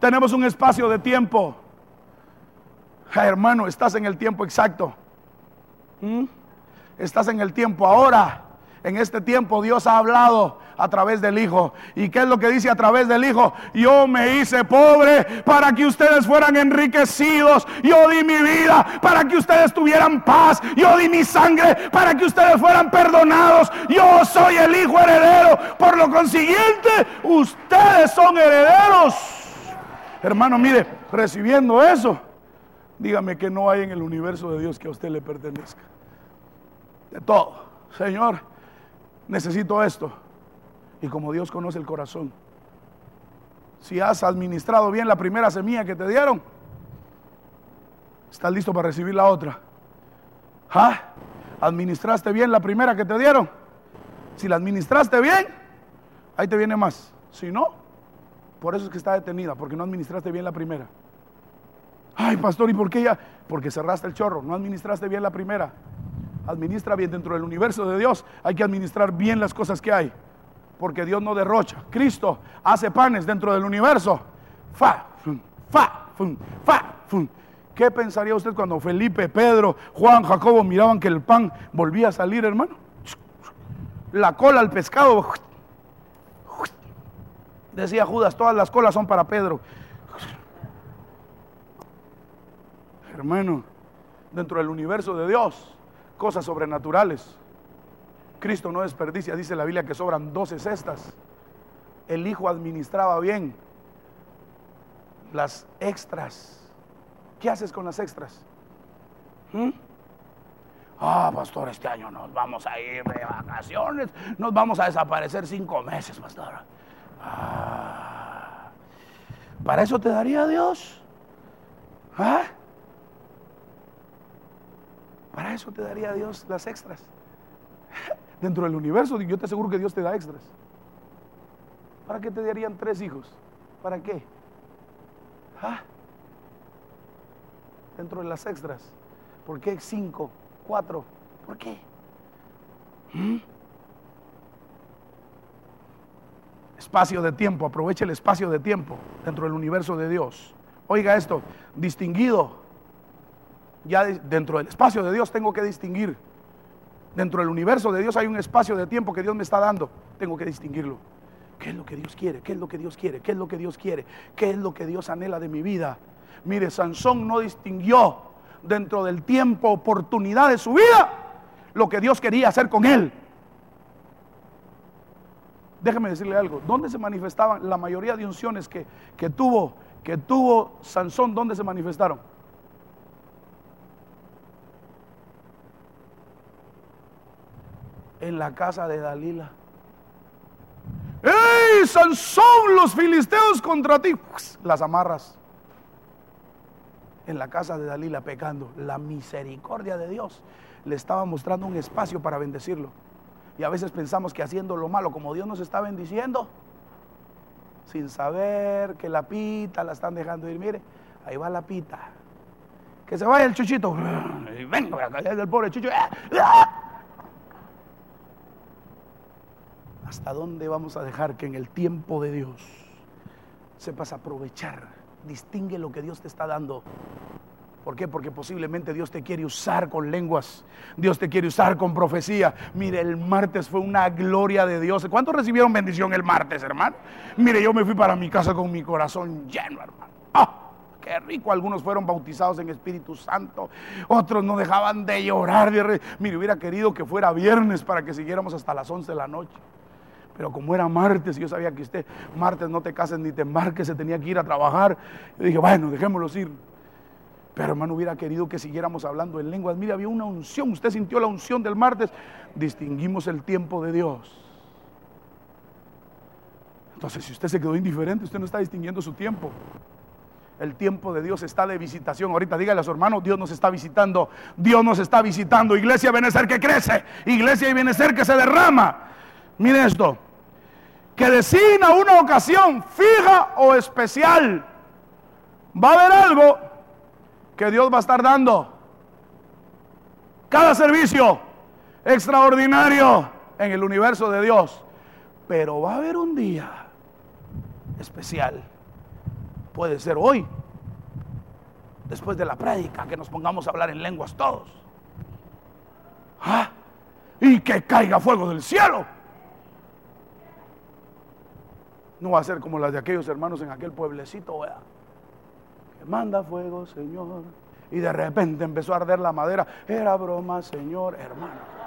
Tenemos un espacio de tiempo. hermano, estás en el tiempo exacto. ¿Mm? Estás en el tiempo ahora. En este tiempo Dios ha hablado a través del Hijo. ¿Y qué es lo que dice a través del Hijo? Yo me hice pobre para que ustedes fueran enriquecidos. Yo di mi vida para que ustedes tuvieran paz. Yo di mi sangre para que ustedes fueran perdonados. Yo soy el Hijo heredero. Por lo consiguiente, ustedes son herederos. Hermano, mire, recibiendo eso, dígame que no hay en el universo de Dios que a usted le pertenezca. De todo. Señor, necesito esto. Y como Dios conoce el corazón, si has administrado bien la primera semilla que te dieron, estás listo para recibir la otra. ¿Ah? ¿Administraste bien la primera que te dieron? Si la administraste bien, ahí te viene más. Si no, por eso es que está detenida, porque no administraste bien la primera. Ay, pastor, ¿y por qué ya? Porque cerraste el chorro, no administraste bien la primera. Administra bien dentro del universo de Dios. Hay que administrar bien las cosas que hay, porque Dios no derrocha. Cristo hace panes dentro del universo. Fa, fa, fa, ¿Qué pensaría usted cuando Felipe, Pedro, Juan, Jacobo miraban que el pan volvía a salir, hermano? La cola al pescado Decía Judas, todas las colas son para Pedro. Hermano, dentro del universo de Dios, cosas sobrenaturales. Cristo no desperdicia, dice la Biblia que sobran 12 cestas. El Hijo administraba bien las extras. ¿Qué haces con las extras? ¿Mm? Ah, pastor, este año nos vamos a ir de vacaciones, nos vamos a desaparecer cinco meses, pastor. Ah, ¿Para eso te daría Dios? ¿Ah? Para eso te daría Dios las extras. Dentro del universo, yo te aseguro que Dios te da extras. ¿Para qué te darían tres hijos? ¿Para qué? ¿Ah? Dentro de las extras. ¿Por qué cinco? ¿Cuatro? ¿Por qué? ¿Mm? Espacio de tiempo, aproveche el espacio de tiempo dentro del universo de Dios. Oiga esto, distinguido. Ya dentro del espacio de Dios tengo que distinguir. Dentro del universo de Dios hay un espacio de tiempo que Dios me está dando. Tengo que distinguirlo. ¿Qué es lo que Dios quiere? ¿Qué es lo que Dios quiere? ¿Qué es lo que Dios quiere? ¿Qué es lo que Dios anhela de mi vida? Mire, Sansón no distinguió dentro del tiempo, oportunidad de su vida, lo que Dios quería hacer con él. Déjeme decirle algo, ¿dónde se manifestaban la mayoría de unciones que, que, tuvo, que tuvo Sansón? ¿Dónde se manifestaron? En la casa de Dalila. ¡Ey, Sansón! Los filisteos contra ti. Las amarras. en la casa de Dalila pecando. La misericordia de Dios le estaba mostrando un espacio para bendecirlo. Y a veces pensamos que haciendo lo malo, como Dios nos está bendiciendo, sin saber que la pita la están dejando ir. Mire, ahí va la pita. Que se vaya el chuchito. Venga, el pobre chucho. ¿Hasta dónde vamos a dejar que en el tiempo de Dios sepas aprovechar? Distingue lo que Dios te está dando ¿Por qué? Porque posiblemente Dios te quiere usar con lenguas. Dios te quiere usar con profecía. Mire, el martes fue una gloria de Dios. ¿Cuántos recibieron bendición el martes, hermano? Mire, yo me fui para mi casa con mi corazón lleno, hermano. ¡Ah! Qué rico, algunos fueron bautizados en Espíritu Santo, otros no dejaban de llorar. Mire, hubiera querido que fuera viernes para que siguiéramos hasta las 11 de la noche. Pero como era martes, yo sabía que usted martes no te cases ni te embarques, se tenía que ir a trabajar. Yo dije, bueno, dejémoslos ir. Pero hermano, hubiera querido que siguiéramos hablando en lenguas. Mire, había una unción. Usted sintió la unción del martes. Distinguimos el tiempo de Dios. Entonces, si usted se quedó indiferente, usted no está distinguiendo su tiempo. El tiempo de Dios está de visitación. Ahorita dígale a su hermano, Dios nos está visitando. Dios nos está visitando. Iglesia ser que crece. Iglesia y ser que se derrama. Mire esto. Que designa una ocasión fija o especial. Va a haber algo que Dios va a estar dando. Cada servicio extraordinario en el universo de Dios. Pero va a haber un día especial. Puede ser hoy, después de la prédica, que nos pongamos a hablar en lenguas todos. ¿Ah? Y que caiga fuego del cielo. No va a ser como las de aquellos hermanos en aquel pueblecito, ¿verdad? Manda fuego, Señor. Y de repente empezó a arder la madera. Era broma, Señor, hermano.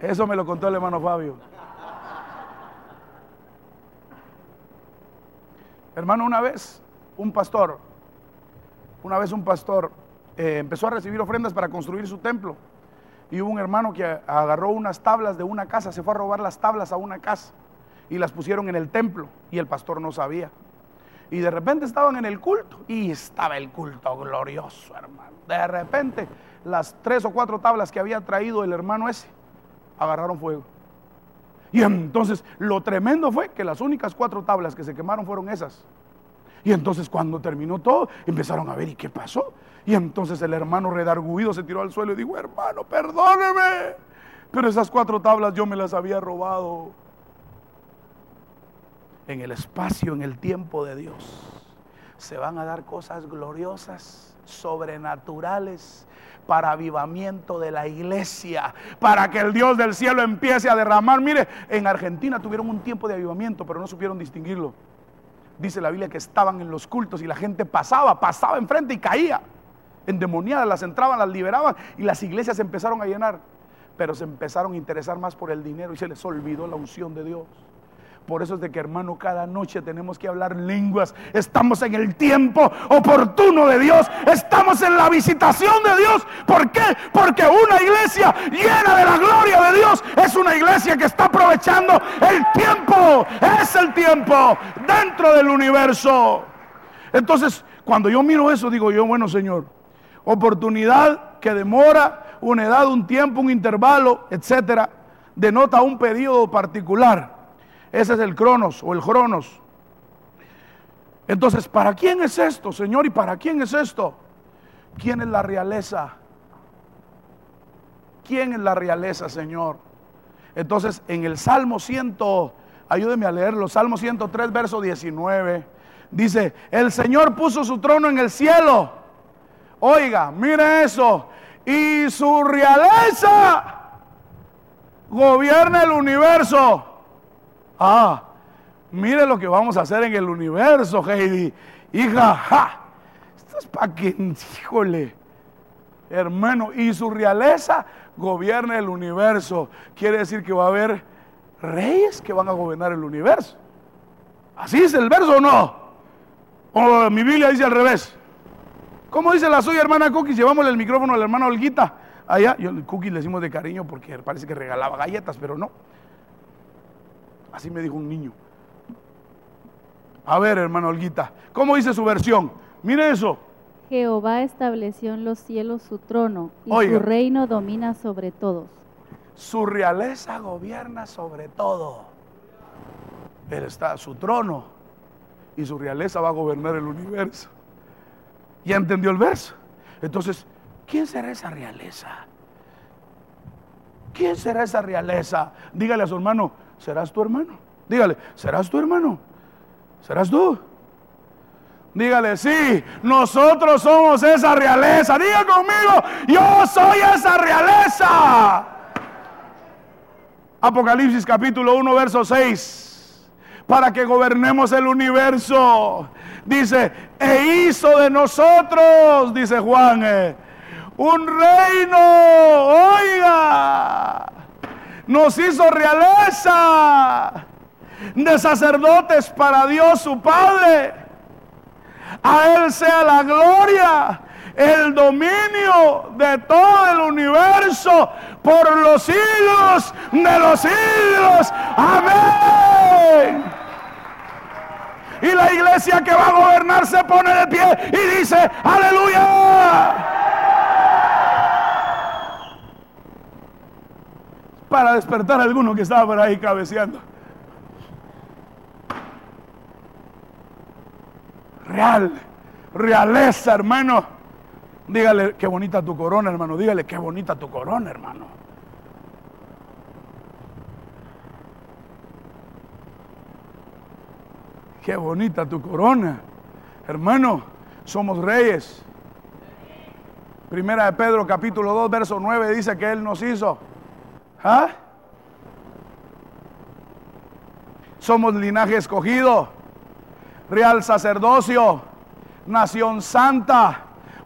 Eso me lo contó el hermano Fabio. Hermano, una vez un pastor, una vez un pastor eh, empezó a recibir ofrendas para construir su templo. Y hubo un hermano que agarró unas tablas de una casa, se fue a robar las tablas a una casa y las pusieron en el templo y el pastor no sabía. Y de repente estaban en el culto y estaba el culto glorioso, hermano. De repente las tres o cuatro tablas que había traído el hermano ese agarraron fuego. Y entonces lo tremendo fue que las únicas cuatro tablas que se quemaron fueron esas. Y entonces cuando terminó todo, empezaron a ver, ¿y qué pasó? Y entonces el hermano redarguido se tiró al suelo y dijo, hermano, perdóneme. Pero esas cuatro tablas yo me las había robado en el espacio, en el tiempo de Dios, se van a dar cosas gloriosas, sobrenaturales, para avivamiento de la iglesia, para que el Dios del cielo empiece a derramar. Mire, en Argentina tuvieron un tiempo de avivamiento, pero no supieron distinguirlo. Dice la Biblia que estaban en los cultos y la gente pasaba, pasaba enfrente y caía. Endemoniadas, las entraban, las liberaban y las iglesias se empezaron a llenar. Pero se empezaron a interesar más por el dinero y se les olvidó la unción de Dios. Por eso es de que hermano, cada noche tenemos que hablar lenguas. Estamos en el tiempo oportuno de Dios. Estamos en la visitación de Dios. ¿Por qué? Porque una iglesia llena de la gloria de Dios es una iglesia que está aprovechando el tiempo. Es el tiempo dentro del universo. Entonces, cuando yo miro eso, digo yo, bueno Señor, oportunidad que demora, una edad, un tiempo, un intervalo, etcétera, denota un periodo particular. Ese es el cronos o el cronos. Entonces, ¿para quién es esto, Señor? ¿Y para quién es esto? ¿Quién es la realeza? ¿Quién es la realeza, Señor? Entonces, en el Salmo 100, ayúdeme a leerlo, Salmo 103, verso 19, dice, el Señor puso su trono en el cielo. Oiga, mire eso. Y su realeza gobierna el universo. Ah, mire lo que vamos a hacer en el universo, Heidi. Hija, ja, esto es para que, híjole, hermano, y su realeza gobierna el universo. Quiere decir que va a haber reyes que van a gobernar el universo. ¿Así dice el verso o no? O mi Biblia dice al revés. ¿Cómo dice la suya, hermana Cookie? Llevámosle el micrófono al hermano Olguita. Allá, yo Cookie le decimos de cariño porque parece que regalaba galletas, pero no. Así me dijo un niño. A ver, hermano Olguita, ¿cómo dice su versión? Mire eso. Jehová estableció en los cielos su trono y Oiga. su reino domina sobre todos. Su realeza gobierna sobre todo. Él está, su trono y su realeza va a gobernar el universo. ¿Ya entendió el verso? Entonces, ¿quién será esa realeza? ¿Quién será esa realeza? Dígale a su hermano, ¿serás tu hermano? Dígale, ¿serás tu hermano? ¿Serás tú? Dígale, sí, nosotros somos esa realeza. Diga conmigo, yo soy esa realeza. Apocalipsis capítulo 1, verso 6. Para que gobernemos el universo. Dice, e hizo de nosotros, dice Juan, eh, un reino. Oiga, nos hizo realeza de sacerdotes para Dios su Padre. A Él sea la gloria, el dominio de todo el universo por los siglos de los siglos. Amén. Y la iglesia que va a gobernar se pone de pie y dice, aleluya. Para despertar a alguno que estaba por ahí cabeceando. Real, realeza, hermano. Dígale, qué bonita tu corona, hermano. Dígale, qué bonita tu corona, hermano. Qué bonita tu corona. Hermano, somos reyes. Primera de Pedro capítulo 2, verso 9 dice que Él nos hizo. ¿Ah? Somos linaje escogido, real sacerdocio, nación santa,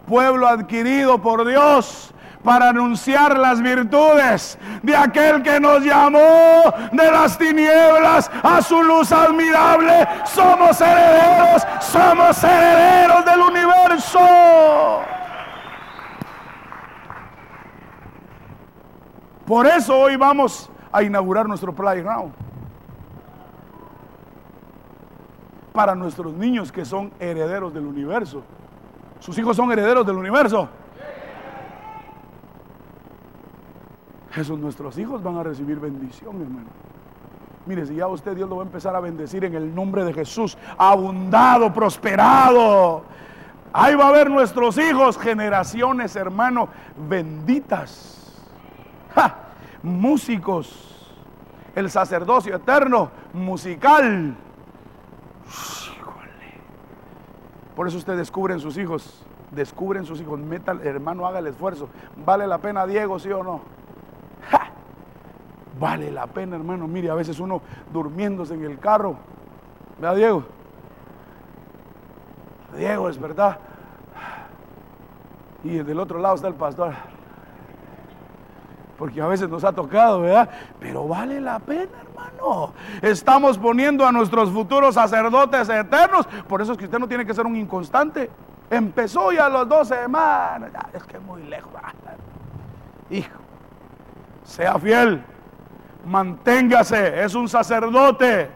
pueblo adquirido por Dios para anunciar las virtudes de aquel que nos llamó de las tinieblas a su luz admirable. Somos herederos, somos herederos del universo. Por eso hoy vamos a inaugurar nuestro playground. Para nuestros niños que son herederos del universo. ¿Sus hijos son herederos del universo? Esos nuestros hijos van a recibir bendición, hermano. Mire, si ya usted Dios lo va a empezar a bendecir en el nombre de Jesús, abundado, prosperado. Ahí va a ver nuestros hijos, generaciones, hermano, benditas. Músicos, el sacerdocio eterno, musical. Por eso usted descubre sus hijos, descubren sus hijos, meta, hermano, haga el esfuerzo. ¿Vale la pena, Diego, sí o no? Vale la pena, hermano. Mire, a veces uno durmiéndose en el carro. ¿Verdad, Diego? Diego, es verdad. Y del otro lado está el pastor. Porque a veces nos ha tocado, ¿verdad? Pero vale la pena, hermano. Estamos poniendo a nuestros futuros sacerdotes eternos. Por eso es que usted no tiene que ser un inconstante. Empezó ya a los dos semanas. Ya, es que es muy lejos. Hijo, sea fiel. Manténgase. Es un sacerdote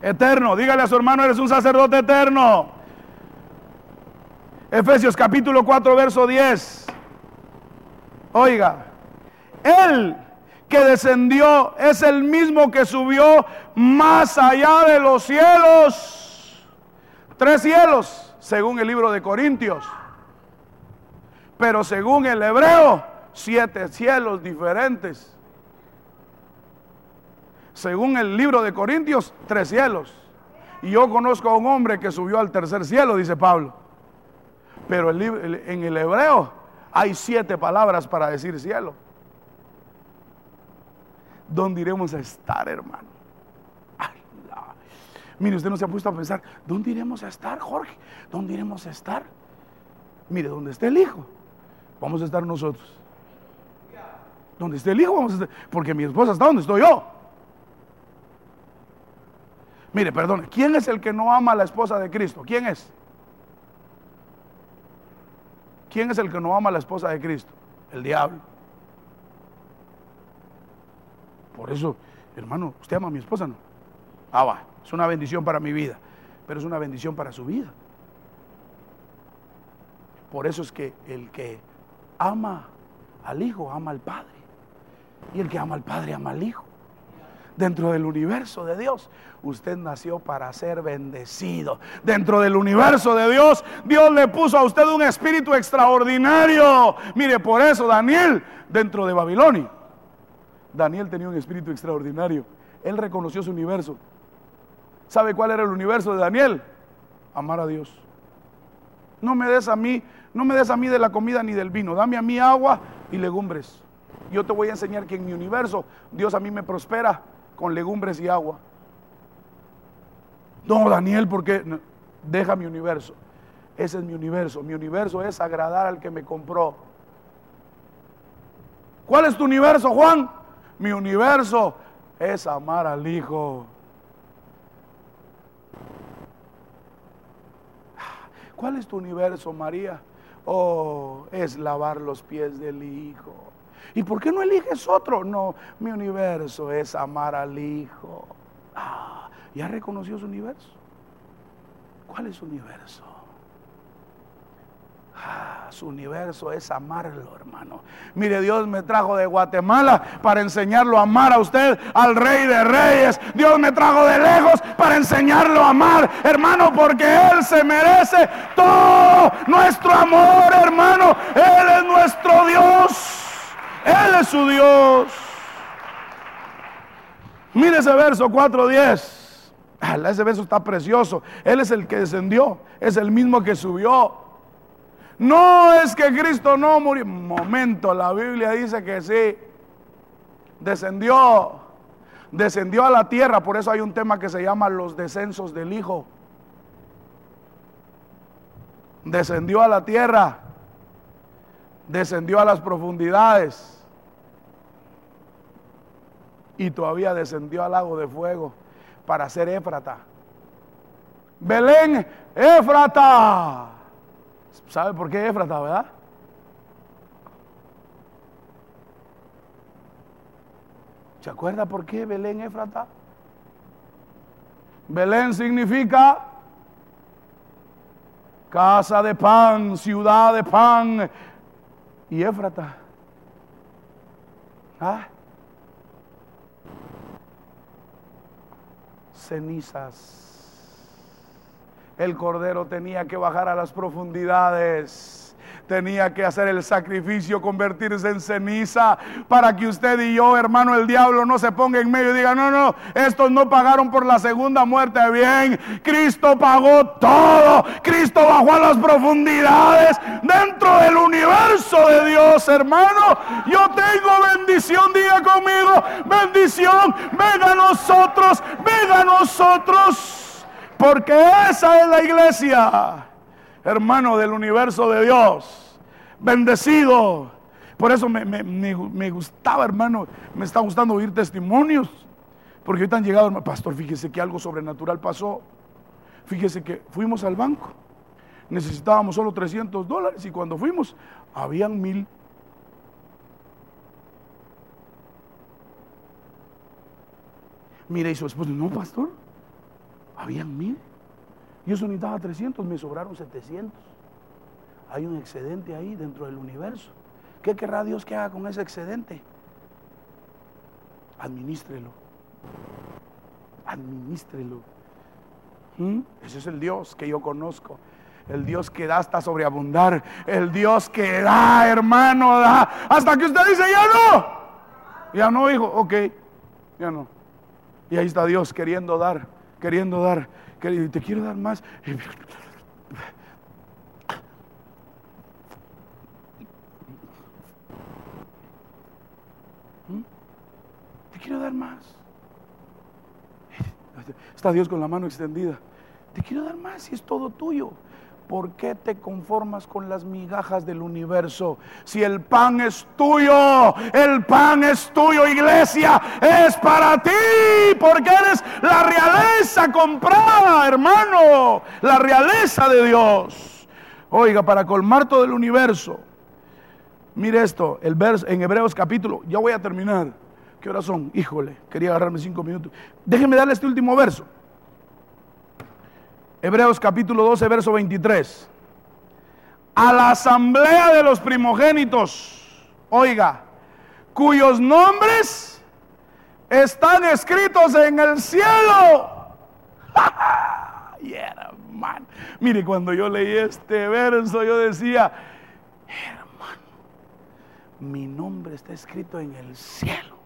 eterno. Dígale a su hermano, eres un sacerdote eterno. Efesios capítulo 4, verso 10. Oiga, Él que descendió es el mismo que subió más allá de los cielos. Tres cielos, según el libro de Corintios. Pero según el hebreo, siete cielos diferentes. Según el libro de Corintios, tres cielos. Y yo conozco a un hombre que subió al tercer cielo, dice Pablo. Pero en el hebreo hay siete palabras para decir cielo. ¿Dónde iremos a estar, hermano? Mire, usted no se ha puesto a pensar, ¿dónde iremos a estar, Jorge? ¿Dónde iremos a estar? Mire, donde esté el hijo, vamos a estar nosotros. Donde esté el hijo, vamos a estar. Porque mi esposa está donde estoy yo. Mire, perdón, ¿quién es el que no ama a la esposa de Cristo? ¿Quién es? ¿Quién es el que no ama a la esposa de Cristo? El diablo. Por eso, hermano, ¿usted ama a mi esposa no? Ah, va. Es una bendición para mi vida, pero es una bendición para su vida. Por eso es que el que ama al Hijo ama al Padre. Y el que ama al Padre ama al Hijo. Dentro del universo de Dios, usted nació para ser bendecido. Dentro del universo de Dios, Dios le puso a usted un espíritu extraordinario. Mire, por eso Daniel, dentro de Babilonia, Daniel tenía un espíritu extraordinario. Él reconoció su universo. ¿Sabe cuál era el universo de Daniel? Amar a Dios. No me des a mí, no me des a mí de la comida ni del vino, dame a mí agua y legumbres. Yo te voy a enseñar que en mi universo Dios a mí me prospera con legumbres y agua. No, Daniel, porque deja mi universo. Ese es mi universo. Mi universo es agradar al que me compró. ¿Cuál es tu universo, Juan? Mi universo es amar al Hijo. ¿Cuál es tu universo, María? Oh, es lavar los pies del Hijo. ¿Y por qué no eliges otro? No, mi universo es amar al Hijo. Ah, ¿ya reconoció su universo? ¿Cuál es su universo? Ah, su universo es amarlo, hermano. Mire, Dios me trajo de Guatemala para enseñarlo a amar a usted, al Rey de Reyes. Dios me trajo de lejos para enseñarlo a amar, hermano, porque Él se merece todo nuestro amor, hermano. Él es nuestro Dios. Él es su Dios. Mire ese verso 4.10. Ah, ese verso está precioso. Él es el que descendió, es el mismo que subió. No es que Cristo no murió. Momento, la Biblia dice que sí. Descendió. Descendió a la tierra. Por eso hay un tema que se llama los descensos del Hijo. Descendió a la tierra. Descendió a las profundidades. Y todavía descendió al lago de fuego para ser Éfrata. Belén, Éfrata. ¿Sabe por qué Éfrata, verdad? ¿Se acuerda por qué Belén Éfrata? Belén significa casa de pan, ciudad de pan. Y Éfrata. ¿Ah? Cenizas. El cordero tenía que bajar a las profundidades tenía que hacer el sacrificio, convertirse en ceniza, para que usted y yo, hermano, el diablo no se ponga en medio y diga, no, no, estos no pagaron por la segunda muerte. Bien, Cristo pagó todo. Cristo bajó a las profundidades dentro del universo de Dios, hermano. Yo tengo bendición, diga conmigo, bendición, venga a nosotros, venga a nosotros. Porque esa es la iglesia, hermano del universo de Dios. Bendecido. Por eso me, gustaba, hermano, me está gustando oír testimonios. Porque ahorita han llegado, pastor, fíjese que algo sobrenatural pasó. Fíjese que fuimos al banco. Necesitábamos solo 300 dólares y cuando fuimos, habían mil. Mire, y su esposo, no, pastor, habían mil. Yo necesitaba 300, me sobraron 700. Hay un excedente ahí dentro del universo. ¿Qué querrá Dios que haga con ese excedente? Administrelo. Administrelo. ¿Mm? Ese es el Dios que yo conozco. El Dios que da hasta sobreabundar. El Dios que da, hermano, da. Hasta que usted dice, ya no. Ya no, hijo. Ok, ya no. Y ahí está Dios queriendo dar queriendo dar, te quiero dar más. ¿Mm? Te quiero dar más. Está Dios con la mano extendida. Te quiero dar más y es todo tuyo. ¿Por qué te conformas con las migajas del universo? Si el pan es tuyo, el pan es tuyo, iglesia, es para ti, porque eres la realeza comprada, hermano, la realeza de Dios. Oiga, para colmar todo el universo. Mire esto, el verso en Hebreos capítulo, ya voy a terminar. ¿Qué horas son? Híjole, quería agarrarme cinco minutos. Déjenme darle este último verso. Hebreos capítulo 12, verso 23. A la asamblea de los primogénitos, oiga, cuyos nombres están escritos en el cielo. hermano. Mire, cuando yo leí este verso, yo decía, hermano, mi nombre está escrito en el cielo.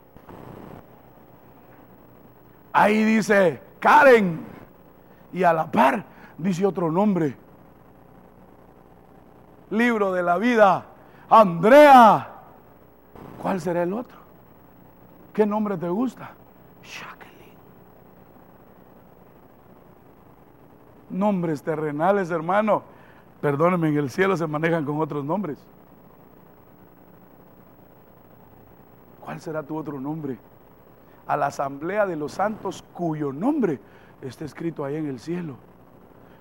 Ahí dice Karen, y a la par dice otro nombre. Libro de la vida, Andrea. ¿Cuál será el otro? ¿Qué nombre te gusta? Jacqueline. Nombres terrenales, hermano. Perdónenme, en el cielo se manejan con otros nombres. ¿Cuál será tu otro nombre? A la asamblea de los santos cuyo nombre está escrito ahí en el cielo.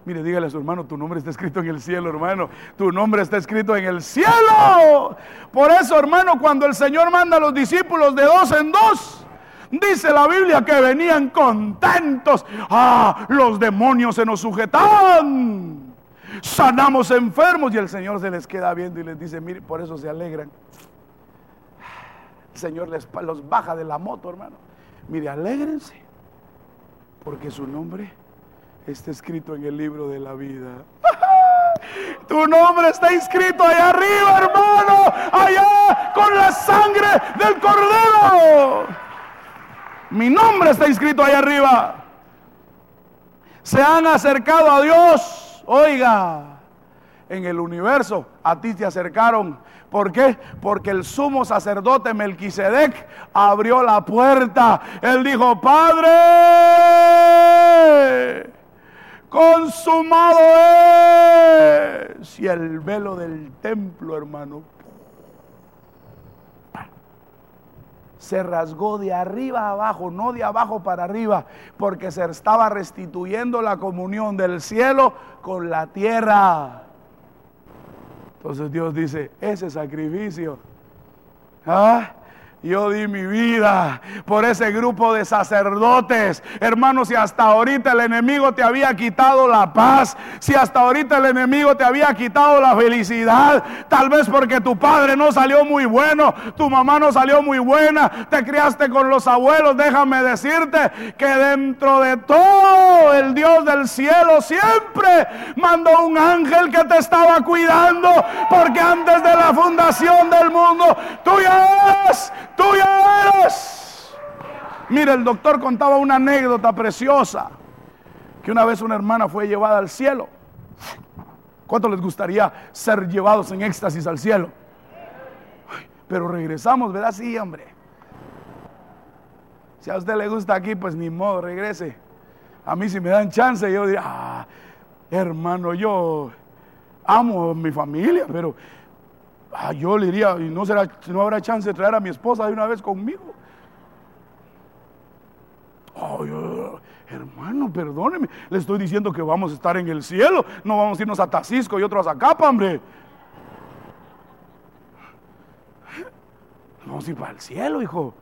Mire, dígale a su hermano, tu nombre está escrito en el cielo, hermano. Tu nombre está escrito en el cielo. Por eso, hermano, cuando el Señor manda a los discípulos de dos en dos, dice la Biblia que venían contentos. Ah, los demonios se nos sujetaban. Sanamos enfermos y el Señor se les queda viendo y les dice, mire, por eso se alegran. El Señor les, los baja de la moto, hermano. Mire, alégrense porque su nombre está escrito en el libro de la vida. Tu nombre está inscrito allá arriba, hermano, allá con la sangre del cordero. Mi nombre está inscrito allá arriba. Se han acercado a Dios, oiga, en el universo, a ti te acercaron ¿Por qué? Porque el sumo sacerdote Melquisedec abrió la puerta. Él dijo, Padre, consumado es. Y el velo del templo, hermano, se rasgó de arriba abajo, no de abajo para arriba, porque se estaba restituyendo la comunión del cielo con la tierra. Entonces Dios dice, ese sacrificio, ¿ah? Yo di mi vida por ese grupo de sacerdotes. Hermanos, si hasta ahorita el enemigo te había quitado la paz, si hasta ahorita el enemigo te había quitado la felicidad, tal vez porque tu padre no salió muy bueno, tu mamá no salió muy buena, te criaste con los abuelos, déjame decirte que dentro de todo el Dios del cielo siempre mandó un ángel que te estaba cuidando, porque antes de la fundación del mundo, tú ya eres tuya eres. Mira, el doctor contaba una anécdota preciosa, que una vez una hermana fue llevada al cielo. ¿Cuánto les gustaría ser llevados en éxtasis al cielo? Pero regresamos, ¿verdad? Sí, hombre. Si a usted le gusta aquí, pues ni modo, regrese. A mí si me dan chance, yo diría, ah, hermano, yo amo mi familia, pero Ah, yo le diría, y no, será, no habrá chance de traer a mi esposa de una vez conmigo. hermano, perdóneme, le estoy diciendo que vamos a estar en el cielo, no vamos a irnos a Tacisco y otros a Capa, hombre. Vamos a ir para el cielo, hijo.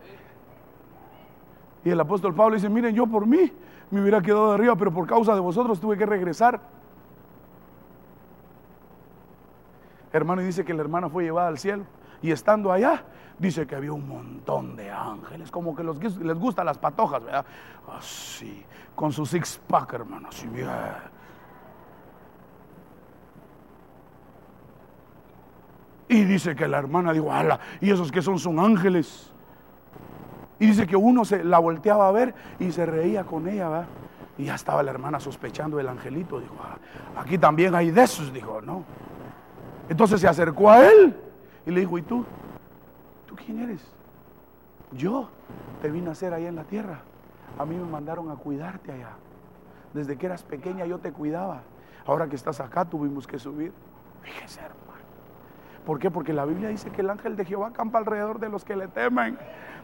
Y el apóstol Pablo dice, miren, yo por mí me hubiera quedado arriba, pero por causa de vosotros tuve que regresar. Hermano, y dice que la hermana fue llevada al cielo. Y estando allá, dice que había un montón de ángeles, como que les gustan las patojas, ¿verdad? Así, con su six pack, hermano, así bien. Y dice que la hermana dijo, ala, ¿y esos que son? Son ángeles. Y dice que uno se la volteaba a ver y se reía con ella, ¿verdad? Y ya estaba la hermana sospechando del angelito. Dijo, ah, aquí también hay de esos. Dijo, no. Entonces se acercó a él y le dijo, ¿y tú? ¿Tú quién eres? Yo te vine a hacer allá en la tierra. A mí me mandaron a cuidarte allá. Desde que eras pequeña yo te cuidaba. Ahora que estás acá tuvimos que subir. Fíjese, hermano. ¿Por qué? Porque la Biblia dice que el ángel de Jehová campa alrededor de los que le temen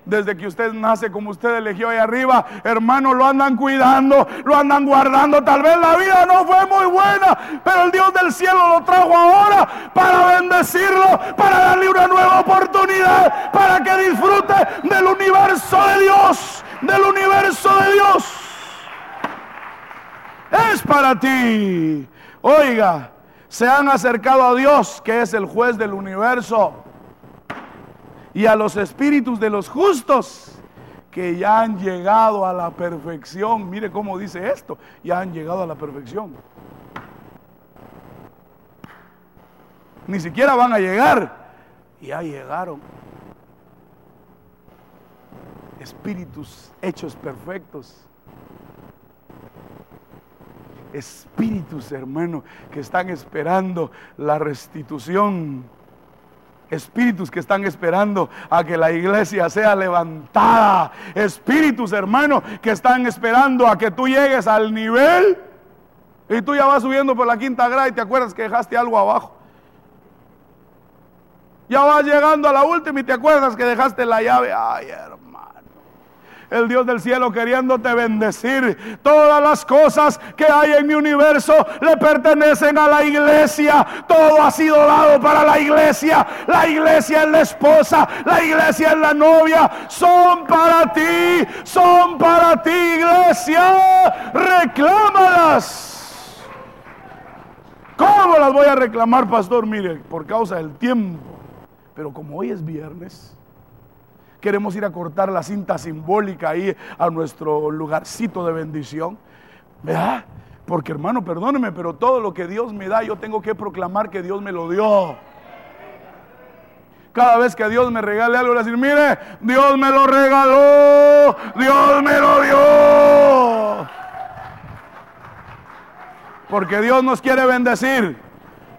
desde que usted nace, como usted eligió ahí arriba, hermano, lo andan cuidando, lo andan guardando. Tal vez la vida no fue muy buena, pero el Dios del cielo lo trajo ahora para bendecirlo, para darle una nueva oportunidad, para que disfrute del universo de Dios, del universo de Dios. es para ti. Oiga, se han acercado a Dios, que es el juez del universo, y a los espíritus de los justos, que ya han llegado a la perfección. Mire cómo dice esto, ya han llegado a la perfección. Ni siquiera van a llegar, ya llegaron. Espíritus hechos perfectos espíritus, hermano, que están esperando la restitución. Espíritus que están esperando a que la iglesia sea levantada. Espíritus, hermano, que están esperando a que tú llegues al nivel. Y tú ya vas subiendo por la quinta grada y te acuerdas que dejaste algo abajo. Ya vas llegando a la última y te acuerdas que dejaste la llave. Ay, hermano el Dios del cielo queriéndote bendecir. Todas las cosas que hay en mi universo le pertenecen a la iglesia. Todo ha sido dado para la iglesia. La iglesia es la esposa, la iglesia es la novia. Son para ti, son para ti, iglesia. Reclámalas. ¿Cómo las voy a reclamar, pastor? Mire, por causa del tiempo. Pero como hoy es viernes, queremos ir a cortar la cinta simbólica ahí a nuestro lugarcito de bendición. ¿Verdad? Porque hermano, perdóneme, pero todo lo que Dios me da, yo tengo que proclamar que Dios me lo dio. Cada vez que Dios me regale algo, le decir, mire, Dios me lo regaló, Dios me lo dio. Porque Dios nos quiere bendecir.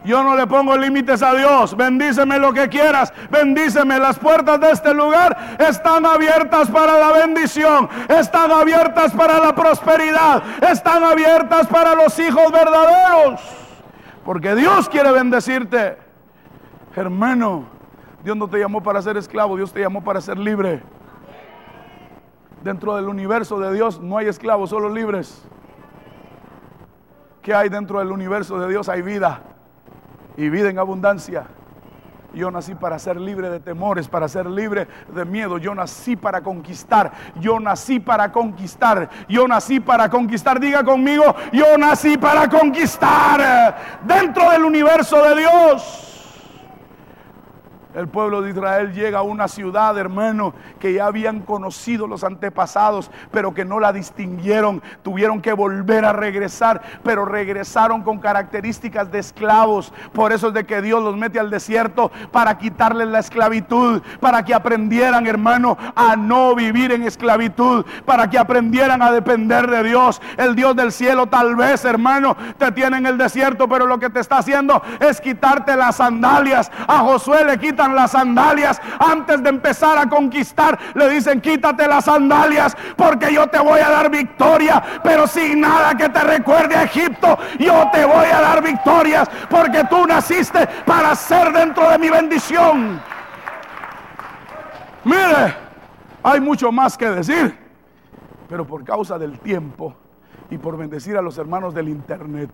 Yo no le pongo límites a Dios. Bendíceme lo que quieras. Bendíceme. Las puertas de este lugar están abiertas para la bendición. Están abiertas para la prosperidad. Están abiertas para los hijos verdaderos. Porque Dios quiere bendecirte. Hermano, Dios no te llamó para ser esclavo. Dios te llamó para ser libre. Dentro del universo de Dios no hay esclavos, solo libres. ¿Qué hay dentro del universo de Dios? Hay vida y vida en abundancia. Yo nací para ser libre de temores, para ser libre de miedo. Yo nací para conquistar. Yo nací para conquistar. Yo nací para conquistar. Diga conmigo, yo nací para conquistar dentro del universo de Dios. El pueblo de Israel llega a una ciudad, hermano, que ya habían conocido los antepasados, pero que no la distinguieron. Tuvieron que volver a regresar, pero regresaron con características de esclavos. Por eso es de que Dios los mete al desierto para quitarles la esclavitud, para que aprendieran, hermano, a no vivir en esclavitud, para que aprendieran a depender de Dios. El Dios del cielo tal vez, hermano, te tiene en el desierto, pero lo que te está haciendo es quitarte las sandalias. A Josué le quita las sandalias antes de empezar a conquistar. Le dicen, quítate las sandalias porque yo te voy a dar victoria, pero sin nada que te recuerde a Egipto, yo te voy a dar victorias porque tú naciste para ser dentro de mi bendición. Mire, hay mucho más que decir, pero por causa del tiempo y por bendecir a los hermanos del internet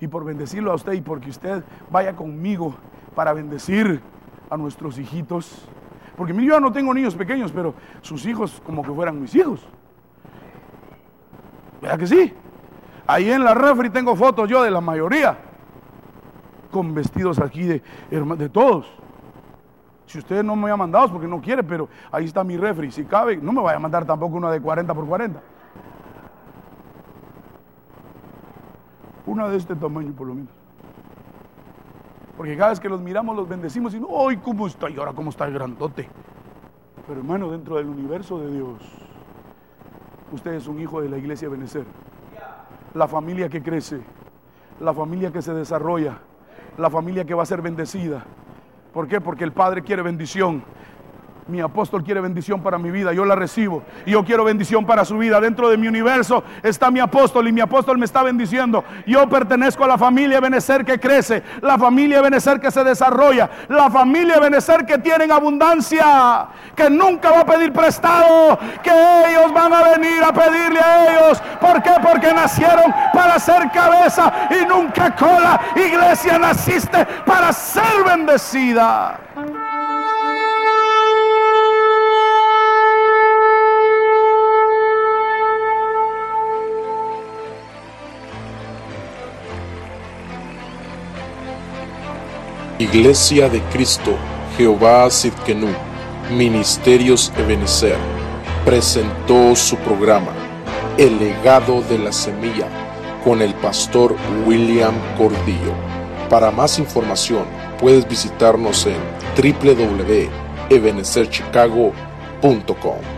y por bendecirlo a usted y porque usted vaya conmigo para bendecir a nuestros hijitos. Porque yo ya no tengo niños pequeños, pero sus hijos como que fueran mis hijos. ¿Verdad que sí? Ahí en la refri tengo fotos yo de la mayoría. Con vestidos aquí de, de todos. Si usted no me ha mandado es porque no quiere, pero ahí está mi refri. Si cabe, no me vaya a mandar tampoco una de 40 por 40. Una de este tamaño por lo menos. Porque cada vez que los miramos los bendecimos y no, ¡ay, cómo está! Y ahora cómo está el grandote. Pero hermano, dentro del universo de Dios, usted es un hijo de la iglesia Benecer. La familia que crece, la familia que se desarrolla, la familia que va a ser bendecida. ¿Por qué? Porque el Padre quiere bendición. Mi apóstol quiere bendición para mi vida, yo la recibo. Y yo quiero bendición para su vida. Dentro de mi universo está mi apóstol y mi apóstol me está bendiciendo. Yo pertenezco a la familia Benecer que crece, la familia Benecer que se desarrolla, la familia Benecer que tiene abundancia, que nunca va a pedir prestado, que ellos van a venir a pedirle a ellos. ¿Por qué? Porque nacieron para ser cabeza y nunca cola. Iglesia, naciste para ser bendecida. Iglesia de Cristo, Jehová Sidkenu, Ministerios Ebenezer, presentó su programa, El legado de la semilla, con el pastor William Cordillo. Para más información, puedes visitarnos en www.ebenezerchicago.com.